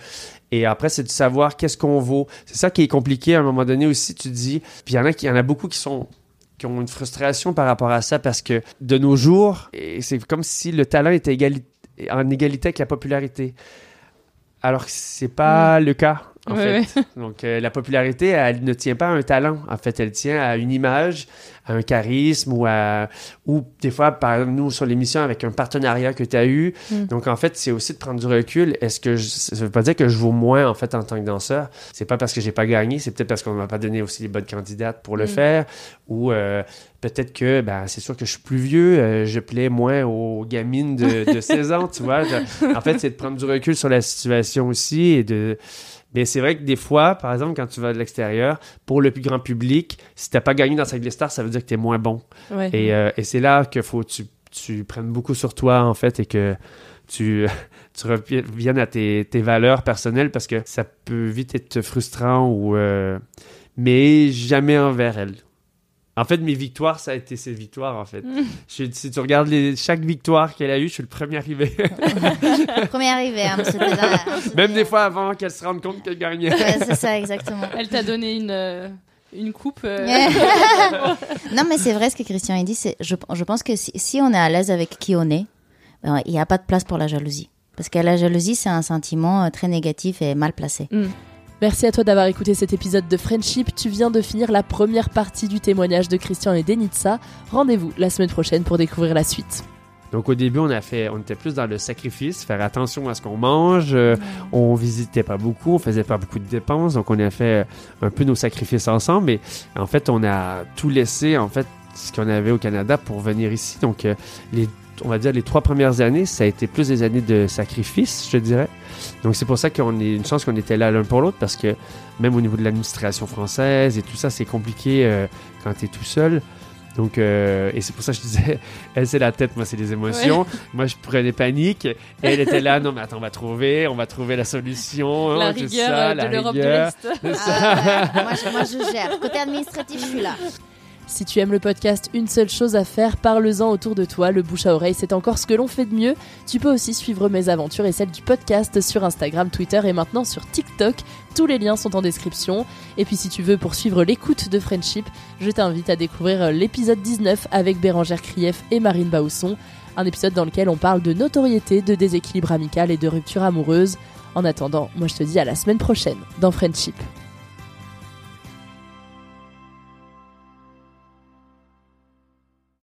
Et après, c'est de savoir qu'est-ce qu'on vaut. C'est ça qui est compliqué à un moment donné aussi. Tu dis, puis il y en a y en a beaucoup qui sont qui ont une frustration par rapport à ça parce que de nos jours, c'est comme si le talent était en égalité avec la popularité. Alors que c'est pas le cas, en Ouais, fait. Donc, euh, la popularité, elle ne tient pas à un talent. En fait, elle tient à une image, à un charisme ou à. Ou des fois, par nous, sur l'émission, avec un partenariat que tu as eu. Mm. Donc, en fait, c'est aussi de prendre du recul. Est-ce que. Je, ça veut pas dire que je vaux moins, en fait, en tant que danseur? C'est pas parce que j'ai pas gagné, c'est peut-être parce qu'on m'a pas donné aussi les bonnes candidates pour le Mm. faire. Ou euh, peut-être que, ben, c'est sûr que je suis plus vieux, euh, je plais moins aux gamines de, de 16 ans, tu vois. Je- en fait, c'est de prendre du recul sur la situation aussi et de. Mais c'est vrai que des fois, par exemple, quand tu vas de l'extérieur, pour le plus grand public, si t'as pas gagné dans Cycle Star, ça veut dire que t'es moins bon. Ouais. Et, euh, et c'est là qu'il faut que tu, tu prennes beaucoup sur toi, en fait, et que tu, tu reviennes à tes, tes valeurs personnelles parce que ça peut vite être frustrant ou. euh, mais jamais envers elle. En fait, mes victoires, ça a été ses victoires, en fait. Je- si tu regardes les, chaque victoire qu'elle a eue, je suis le premier arrivé. Premier arrivé, hein, Même des fois avant qu'elle se rende compte qu'elle gagnait. Ouais, c'est ça, exactement. Elle t'a donné une, euh, une coupe. euh, non, mais c'est vrai ce que Christian a dit. C'est, je, je pense que si, si on est à l'aise avec qui on est, ben, il n'y a pas de place pour la jalousie. Parce que la jalousie, c'est un sentiment euh, très négatif et mal placé. Mm. Merci à toi d'avoir écouté cet épisode de Friendship. Tu viens de finir la première partie du témoignage de Christian et Denitsa. Rendez-vous la semaine prochaine pour découvrir la suite. Donc au début, on a fait, on était plus dans le sacrifice, faire attention à ce qu'on mange. euh, On visitait pas beaucoup, on faisait pas beaucoup de dépenses, donc on a fait euh, un peu nos sacrifices ensemble. Mais en fait, on a tout laissé en fait ce qu'on avait au Canada pour venir ici. Donc euh, les on va dire, les trois premières années, ça a été plus des années de sacrifice, je dirais. Donc c'est pour ça qu'on est une chance qu'on était là l'un pour l'autre, parce que même au niveau de l'administration française et tout ça, c'est compliqué euh, quand tu es tout seul. Donc, euh, et c'est pour ça que je disais, elle c'est la tête, moi c'est les émotions. Ouais. Moi je prenais panique. Et elle était là, non mais attends, on va trouver, on va trouver la solution. La hein, rigueur, ça, de l'Europe de l'Est. Ah, moi, je gère. Côté administratif, je suis là. Si tu aimes le podcast, une seule chose à faire, parle-en autour de toi. Le bouche à oreille, c'est encore ce que l'on fait de mieux. Tu peux aussi suivre mes aventures et celles du podcast sur Instagram, Twitter et maintenant sur TikTok. Tous les liens sont en description. Et puis si tu veux poursuivre l'écoute de Friendship, je t'invite à découvrir l'épisode 19 avec Bérangère Krief et Marine Bausson. Un épisode dans lequel on parle de notoriété, de déséquilibre amical et de rupture amoureuse. En attendant, moi je te dis à la semaine prochaine dans Friendship.